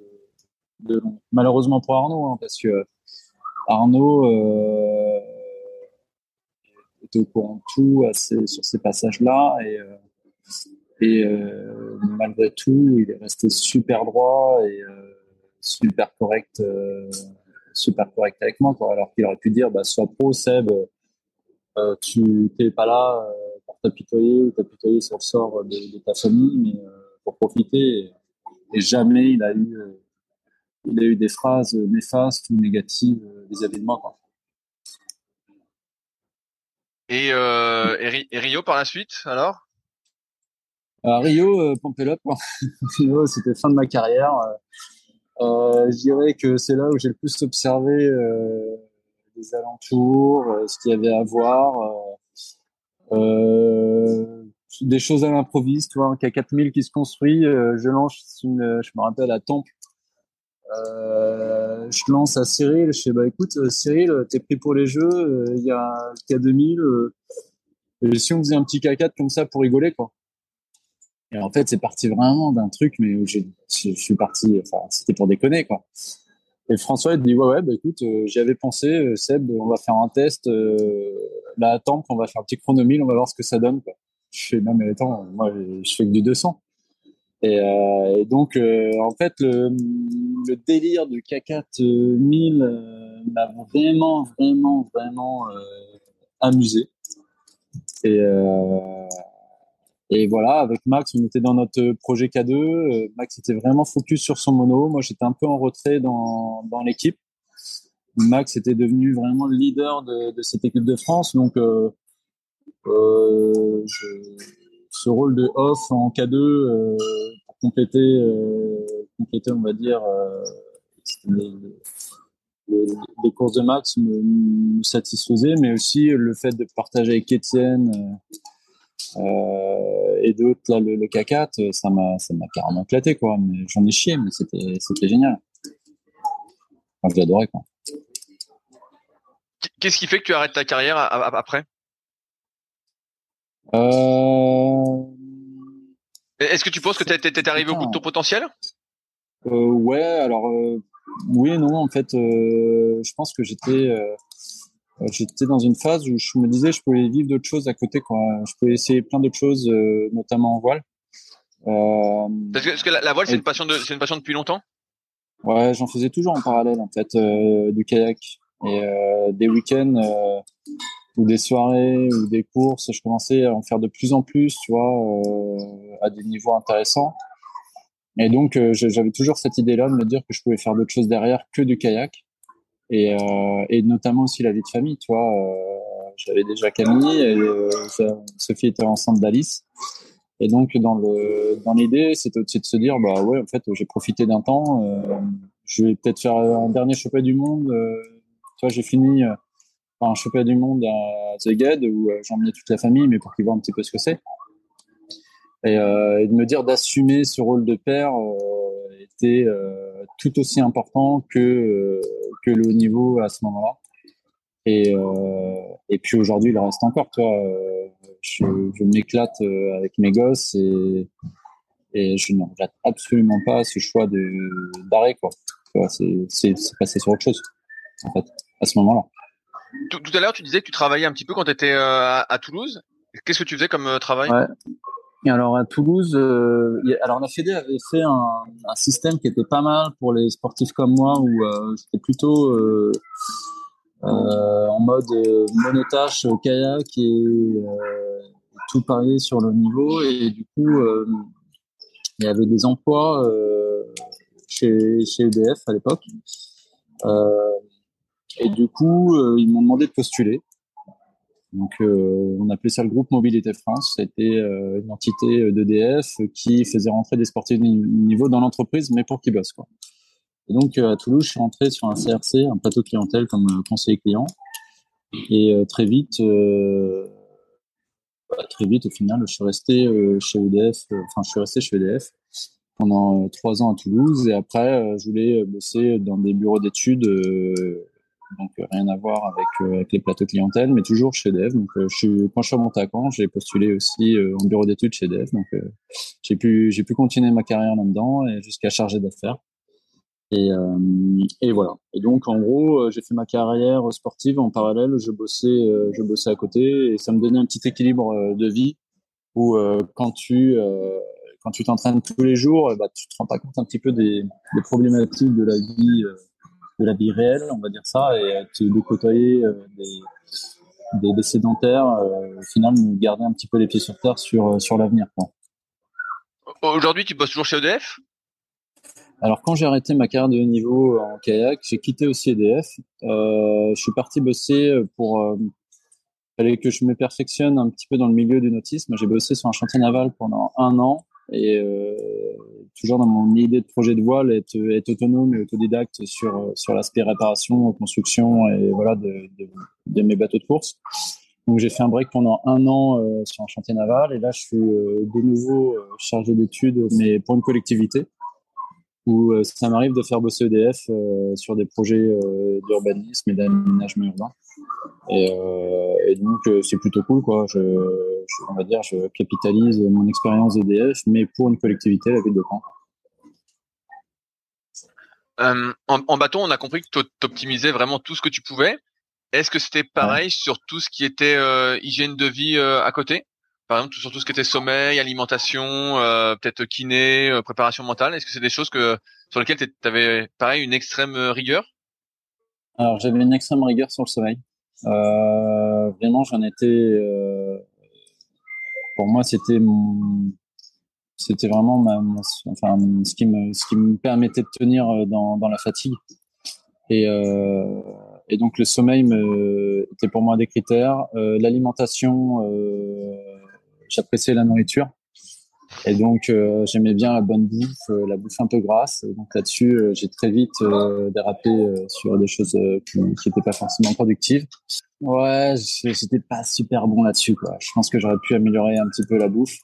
de, Malheureusement pour Arnaud, hein, parce que Arnaud euh, était au courant de tout sur ces passages-là et, euh, euh, malgré tout, il est resté super droit et super correct, super correct avec moi. Alors qu'il aurait pu dire, bah, sois pro, Seb, tu t'es pas là pour t'apitoyer ou t'apitoyer sur le sort de ta famille, mais pour profiter. Et, jamais il a eu, il a eu des phrases néfastes ou négatives vis-à-vis de moi, quoi. Et, euh, et, Rio par la suite, alors? À Rio, euh, Rio, c'était fin de ma carrière. Euh, je dirais que c'est là où j'ai le plus observé euh, les alentours, euh, ce qu'il y avait à voir. Euh, des choses à l'improviste, tu vois, un K4000 qui se construit, je lance une, je me rappelle à Temple, euh, je lance à Cyril, je fais bah écoute Cyril, t'es pris pour les jeux, il y a K2000, si on faisait un petit K4 comme ça pour rigoler quoi. Et en fait, c'est parti vraiment d'un truc, mais je, je, suis parti, enfin, c'était pour déconner, quoi. Et François, il dit, ouais, ouais, bah, écoute, euh, j'y avais pensé, euh, Seb, on va faire un test, euh, là, attends, on va faire un petit chronomile, on va voir ce que ça donne, quoi. Je fais, non, mais attends, moi, je fais que du 200. Et, euh, et donc, euh, en fait, le, délire du K4 1000 m'a vraiment, vraiment, vraiment amusé. Et, et voilà, avec Max, on était dans notre projet K2. Euh, Max était vraiment focus sur son mono. Moi, j'étais un peu en retrait dans, dans l'équipe. Max était devenu vraiment le leader de, cette équipe de France. Donc, euh, euh, je, ce rôle de off en K2 euh, pour compléter, euh, compléter, on va dire, euh, les, courses de Max me, me, satisfaisait, mais aussi le fait de partager avec Étienne euh, et d'autres, là, le, le K4, ça m'a, ça m'a carrément éclaté, quoi. Mais j'en ai chié, mais c'était, c'était génial. Je l'adorais, quoi. Qu'est-ce qui fait que tu arrêtes ta carrière après? euh... Est-ce que tu penses que tu étais arrivé au bout de ton potentiel? Euh, Ouais, alors euh, oui et non. En fait, euh, je pense que j'étais euh, euh, j'étais dans une phase où je me disais je pouvais vivre d'autres choses à côté quoi. Je pouvais essayer plein d'autres choses euh, notamment en voile. Euh, parce que, parce que la, la voile c'est une passion de c'est une passion depuis longtemps? Ouais j'en faisais toujours en parallèle en fait euh, du kayak. Et euh, des week-ends euh, ou des soirées ou des courses je commençais à en faire de plus en plus tu vois à des niveaux intéressants et donc j'avais toujours cette idée là de me dire que je pouvais faire d'autres choses derrière que du kayak et, euh, et notamment aussi la vie de famille. Tu vois, euh, j'avais déjà Camille et euh, Sophie était enceinte d'Alice. Et donc dans le dans l'idée, c'était aussi de se dire bah ouais en fait j'ai profité d'un temps, euh, je vais peut-être faire un dernier championnat du monde. Euh, tu vois j'ai fini euh, un championnat du monde à The Gad où euh, j'emmenais toute la famille mais pour qu'ils voient un petit peu ce que c'est. Et, euh, de me dire d'assumer ce rôle de père était tout aussi important que que le haut niveau à ce moment-là. Et, euh, et puis aujourd'hui, il reste encore. Toi, euh, je, m'éclate euh, avec mes gosses et, et je ne regrette absolument pas ce choix d'arrêt. C'est passé sur autre chose, à ce moment-là. Tout, à l'heure, tu disais que tu travaillais un petit peu quand tu étais euh, à, Toulouse. Qu'est-ce que tu faisais comme travail? Ouais alors à Toulouse, euh, alors la Fédé avait fait un, système qui était pas mal pour les sportifs comme moi, où euh, j'étais plutôt euh, euh en mode euh, monotache kayak et tout parier sur le niveau. Et du coup, il y avait des emplois chez, chez EDF à l'époque. Et du coup, ils m'ont demandé de postuler. Donc, on appelait ça le groupe Mobilité France. C'était une entité d'EDF qui faisait rentrer des sportifs de niveau dans l'entreprise, mais pour qu'ils bossent. Et donc, à Toulouse, je suis rentré sur un CRC, un plateau clientèle comme conseiller client. Et très vite, bah, très vite, au final, je suis resté euh, chez EDF. Euh, enfin, je suis resté chez EDF pendant euh, trois ans à Toulouse. Et après, je voulais bosser dans des bureaux d'études, donc rien à voir avec, avec les plateaux clientèle, mais toujours chez EDF. Donc, je suis, quand je suis remonté à Caen, j'ai postulé aussi en bureau d'études chez EDF. Donc, j'ai pu, j'ai pu continuer ma carrière là-dedans et jusqu'à chargé d'affaires. Et, euh, et, voilà. Et donc, en gros, euh, j'ai fait ma carrière sportive en parallèle. Je bossais, euh, je bossais à côté et ça me donnait un petit équilibre de vie où quand tu quand tu t'entraînes tous les jours, bah, tu te rends pas compte un petit peu des, des problématiques de la vie, de la vie réelle, on va dire ça, et tu de côtoyer des, des, des, sédentaires, au final, garder un petit peu les pieds sur terre sur sur l'avenir. Aujourd'hui, tu bosses toujours chez EDF alors quand j'ai arrêté ma carrière de haut niveau en kayak, j'ai quitté aussi EDF. Euh, je suis parti bosser pour. Euh, fallait que je me perfectionne un petit peu dans le milieu du nautisme. J'ai bossé sur un chantier naval pendant un an et euh, toujours dans mon idée de projet de voile, être, autonome et autodidacte sur l'aspect réparation, construction et voilà de, mes bateaux de course. Donc j'ai fait un break pendant un an euh, sur un chantier naval et là je suis euh, de nouveau euh, chargé d'études mais pour une collectivité où ça m'arrive de faire bosser EDF sur des projets d'urbanisme et d'aménagement urbain. Et, donc c'est plutôt cool quoi. Je, on va dire, je capitalise mon expérience d'EDF, mais pour une collectivité, la ville de Caen. Euh, en, en, bâton, on a compris que tu optimisais vraiment tout ce que tu pouvais. Est-ce que c'était pareil sur tout ce qui était euh, hygiène de vie euh, à côté? Par exemple sur tout ce qui était sommeil, alimentation, peut-être kiné, préparation mentale Est-ce que c'est des choses que sur lesquelles tu avais pareil une extrême rigueur? Alors j'avais une extrême rigueur sur le sommeil. Vraiment, j'en étais. Euh, pour moi, c'était c'était vraiment enfin ce qui me, ce qui me permettait de tenir dans, dans la fatigue. Et, euh, et donc le sommeil me, était pour moi des critères. L'alimentation j'appréciais la nourriture. Et donc, euh, j'aimais bien la bonne bouffe, euh, la bouffe un peu grasse. Donc là-dessus, euh, j'ai très vite dérapé sur des choses qui n'étaient pas forcément productives. Ouais, j'étais pas super bon là-dessus, quoi. Je pense que j'aurais pu améliorer un petit peu la bouffe.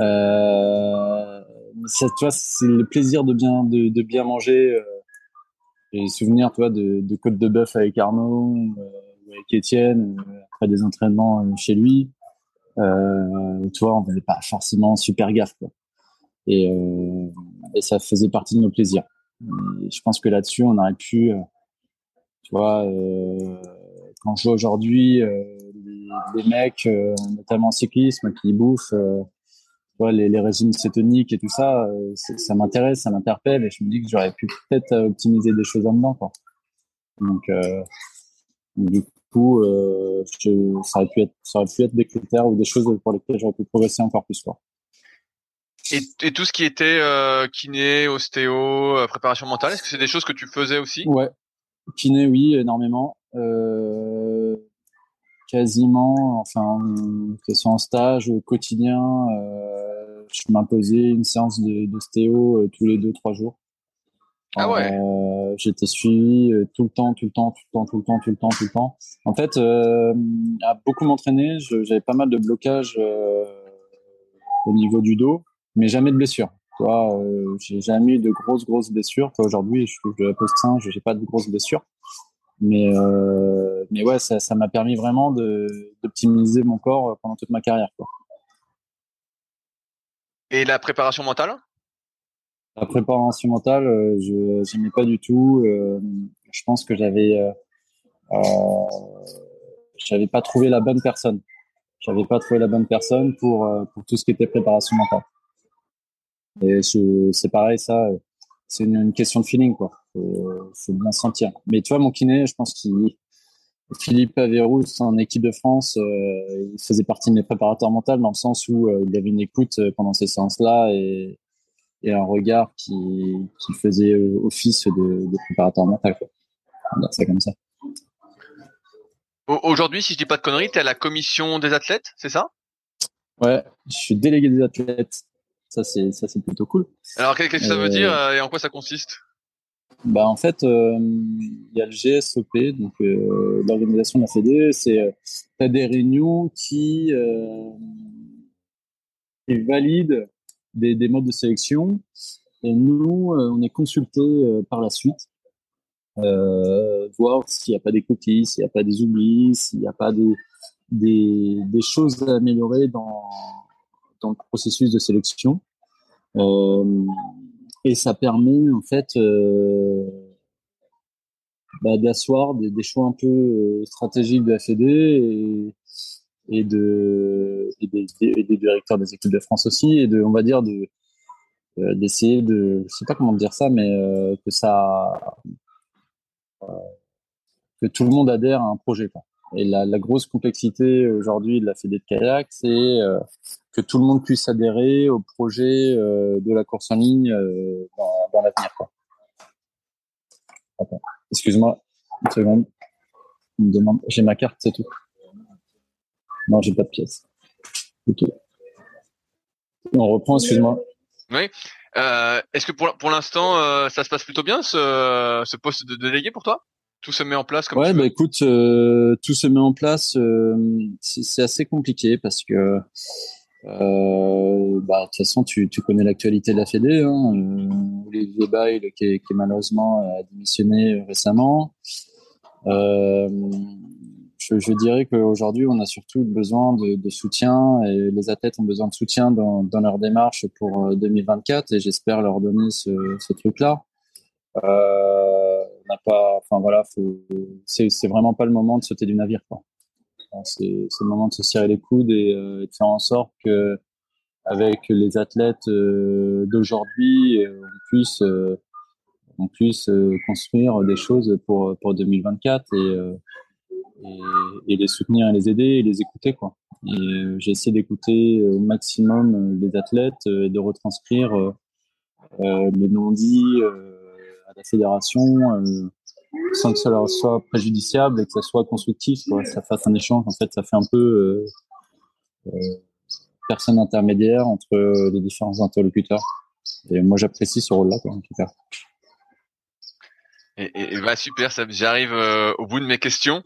Euh, ça, tu vois, c'est le plaisir de bien, de, de bien manger. J'ai souvenir, tu vois, de, de côte de bœuf avec Arnaud, avec Étienne, après des entraînements chez lui euh, tu vois, on faisait pas forcément super gaffe. Euh, et ça faisait partie de nos plaisirs. je pense que là-dessus, on aurait pu, euh, tu euh, quand je vois aujourd'hui euh, les, mecs, euh, notamment en cyclisme, qui bouffent, les, les régimes cétoniques et tout ça, ça m'intéresse, ça m'interpelle, et je me dis que j'aurais pu peut-être optimiser des choses là-dedans, quoi. Donc, du coup, euh, je, ça, aurait pu être, ça aurait pu être des critères ou des choses pour lesquelles j'aurais pu progresser encore plus fort. Et, et, tout ce qui était euh, kiné, ostéo, euh, préparation mentale, est-ce que c'est des choses que tu faisais aussi? Ouais, kiné, oui, énormément. Euh, quasiment, enfin, que ce soit en stage au quotidien, je m'imposais une séance d'ostéo euh, tous les deux, trois jours. Ah ouais. Euh, J'étais suivi euh, tout le temps, tout le temps, tout le temps, tout le temps, tout le temps, tout le temps. En fait, euh, à beaucoup m'entraîner, j'avais pas mal de blocages euh, au niveau du dos, mais jamais de blessures. Euh, j'ai jamais eu de grosses, grosses blessures. Aujourd'hui, je suis de la post singe, j'ai pas de grosses blessures. Mais, mais ouais, ça m'a permis vraiment d'optimiser mon corps pendant toute ma carrière. Quoi. Et la préparation mentale? La préparation mentale, euh, je n'aimais pas du tout. Euh, je pense que j'avais euh, j'avais pas trouvé la bonne personne. J'avais pas trouvé la bonne personne pour pour tout ce qui était préparation mentale. Et c'est pareil, ça, c'est une, question de feeling, quoi. Faut, faut bien sentir. Mais tu vois, mon kiné, je pense qu'il Philippe Averrousse en équipe de France, il faisait partie de mes préparateurs mentaux dans le sens où euh, il avait une écoute pendant ces séances-là et et un regard qui, qui faisait office de, de préparateur mental. Quoi. On va dire ça comme ça. Aujourd'hui, si je dis pas de conneries, tu es à la commission des athlètes, c'est ça? Ouais, je suis délégué des athlètes. Ça, c'est ça, c'est plutôt cool. Alors, qu'est-ce que ça veut dire et en quoi ça consiste? Bah en fait, il y a le GSOP, donc l'organisation de la Fédé, c'est euh, des réunions qui, qui valident des, des modes de sélection et nous, on est consulté par la suite euh, voir s'il n'y a pas des coquilles, s'il n'y a pas des oublis, s'il n'y a pas des, des, choses à améliorer dans, dans le processus de sélection. Euh, et ça permet en fait euh, bah, d'asseoir des, choix un peu euh, stratégiques de la FED et, et de et des, directeurs des équipes de France aussi et de on va dire euh, d'essayer de je sais pas comment dire ça mais euh, que ça que tout le monde adhère à un projet. Quoi. Et la, grosse complexité aujourd'hui de la Fédé de kayak, c'est euh, que tout le monde puisse adhérer au projet euh, de la course en ligne euh, dans, dans l'avenir. Excuse-moi, une seconde. j'ai ma carte, c'est tout. Non, j'ai pas de pièce. Ok. On reprend, excuse-moi. Oui. Euh, Est-ce que pour, pour l'instant, euh, ça se passe plutôt bien ce, ce poste de délégué pour toi? Tout se met en place comme Ouais, bah écoute, euh, tout se met en place. C'est assez compliqué parce que euh, bah, de toute façon, tu, tu connais l'actualité de la Fédé. Hein, Olivier Bail qui, malheureusement a démissionné récemment. Euh, je, je dirais qu'aujourd'hui, on a surtout besoin de, soutien et les athlètes ont besoin de soutien dans, leur démarche pour 2024 et j'espère leur donner ce, truc-là. Euh, enfin voilà, c'est vraiment pas le moment de sauter du navire. C'est le moment de se serrer les coudes et, euh, de faire en sorte que avec les athlètes euh, d'aujourd'hui, on puisse euh, on puisse construire des choses pour pour 2024 et et, les soutenir et les aider et les écouter quoi. Et euh, j'essaie d'écouter au maximum euh, les athlètes euh, et de retranscrire euh, les non-dits à la fédération sans que leur soit préjudiciable et que ça soit constructif. Ça fasse un échange. En fait, ça fait un peu personne intermédiaire entre les différents interlocuteurs. Et moi, j'apprécie ce rôle-là. Et, et, bah super, j'arrive euh, au bout de mes questions.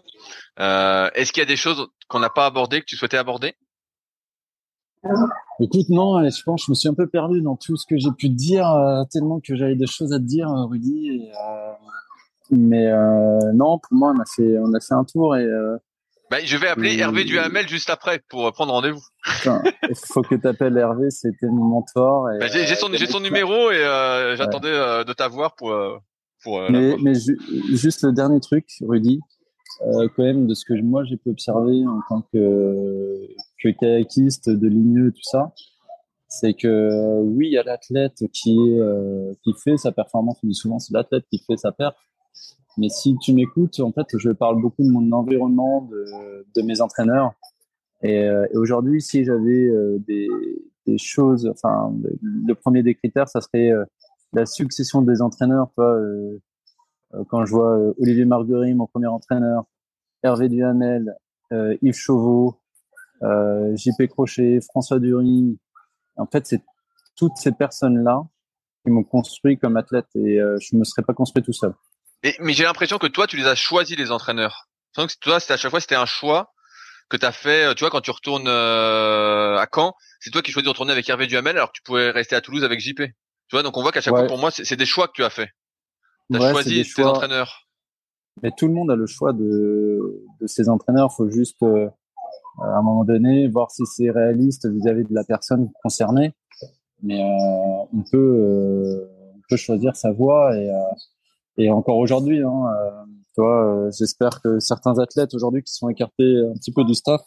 Euh, Est-ce qu'il y a des choses qu'on n'a pas abordées que tu souhaitais aborder? Écoute, non, je pense que je me suis un peu perdu dans tout ce que j'ai pu te dire, euh, tellement que j'avais des choses à te dire, Rudy. Et, mais non, pour moi, on a fait, on a fait un tour et. Bah, je vais appeler Hervé Duhamel juste après pour prendre rendez-vous. Il faut que tu appelles Hervé, c'était mon mentor. Bah, j'ai son, son numéro et j'attendais de t'avoir pour euh, mais, mais juste le dernier truc, Rudy, euh, quand même de ce que moi j'ai pu observer en tant que, que kayakiste de ligneux tout ça, c'est que oui, il y a l'athlète qui euh, qui fait sa performance. Dit souvent c'est l'athlète qui fait sa perf. Mais si tu m'écoutes, en fait, je parle beaucoup de mon environnement, de, de mes entraîneurs. Et, et aujourd'hui, si j'avais des, des choses, enfin, le, premier des critères, ça serait la succession des entraîneurs. Euh, euh, quand je vois euh, Olivier Marguerite, mon premier entraîneur, Hervé Duhamel, Yves Chauveau, JP Crochet, François Dury, en fait, c'est toutes ces personnes-là qui m'ont construit comme athlète et je me serais pas construit tout seul. mais j'ai l'impression que toi, tu les as choisis les entraîneurs. Donc toi, à chaque fois, c'était un choix que tu as fait. Tu vois, quand tu retournes à Caen, c'est toi qui choisis de retourner avec Hervé Duhamel alors que tu pouvais rester à Toulouse avec JP. Tu vois, donc on voit qu'à chaque fois, pour moi, c'est des choix que tu as fait. Tu as choisi tes entraîneurs. Mais tout le monde a le choix de, de ses entraîneurs. Il faut juste, euh, à un moment donné, voir si c'est réaliste vis-à-vis de la personne concernée. Mais euh, on peut, euh, on peut choisir sa voie et, et encore aujourd'hui, hein, toi, j'espère que certains athlètes aujourd'hui qui sont écartés un petit peu du staff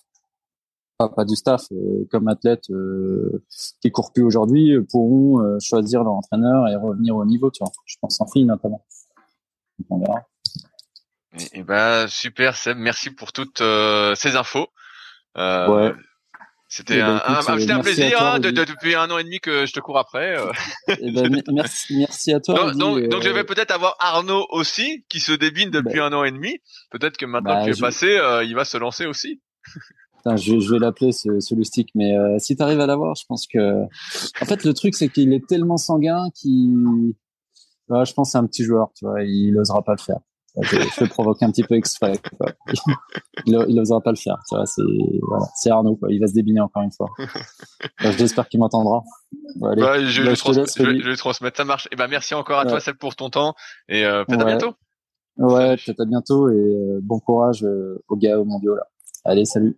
pas, du staff, euh, comme athlètes euh, qui courent plus aujourd'hui, euh, pourront choisir leur entraîneur et revenir au niveau. Tu vois. Je pense en fille notamment. on verra. Et, et bah super Seb, merci pour toutes ces infos. ouais. C'était eh ben, un, un, plaisir hein, de, depuis un an et demi que je te cours après. Euh. Eh ben, merci, merci à toi. Donc, donc, je vais peut-être avoir Arnaud aussi qui se débine depuis ben. un an et demi. Peut-être que maintenant bah, que tu es passé, il va se lancer aussi. Je, je vais l'appeler ce, ce mais si tu arrives à l'avoir, je pense que. En fait, le truc c'est qu'il est tellement sanguin qu'il. je pense c'est un petit joueur, tu vois, il n'osera pas le faire. Je, je vais provoquer un petit peu exprès. Quoi. Il, n'osera pas le faire. Tu vois, c'est voilà, c'est Arnaud. Quoi. Il va se débiner encore une fois. J'espère qu'il m'entendra. Bon, bah, je, vais je, transmettre. Ça marche. Et eh ben merci encore à toi, Seb, pour ton temps. Et euh, peut-être à bientôt. Ouais, peut-être à bientôt et euh, bon courage euh, aux gars au mondiaux là. Allez, salut.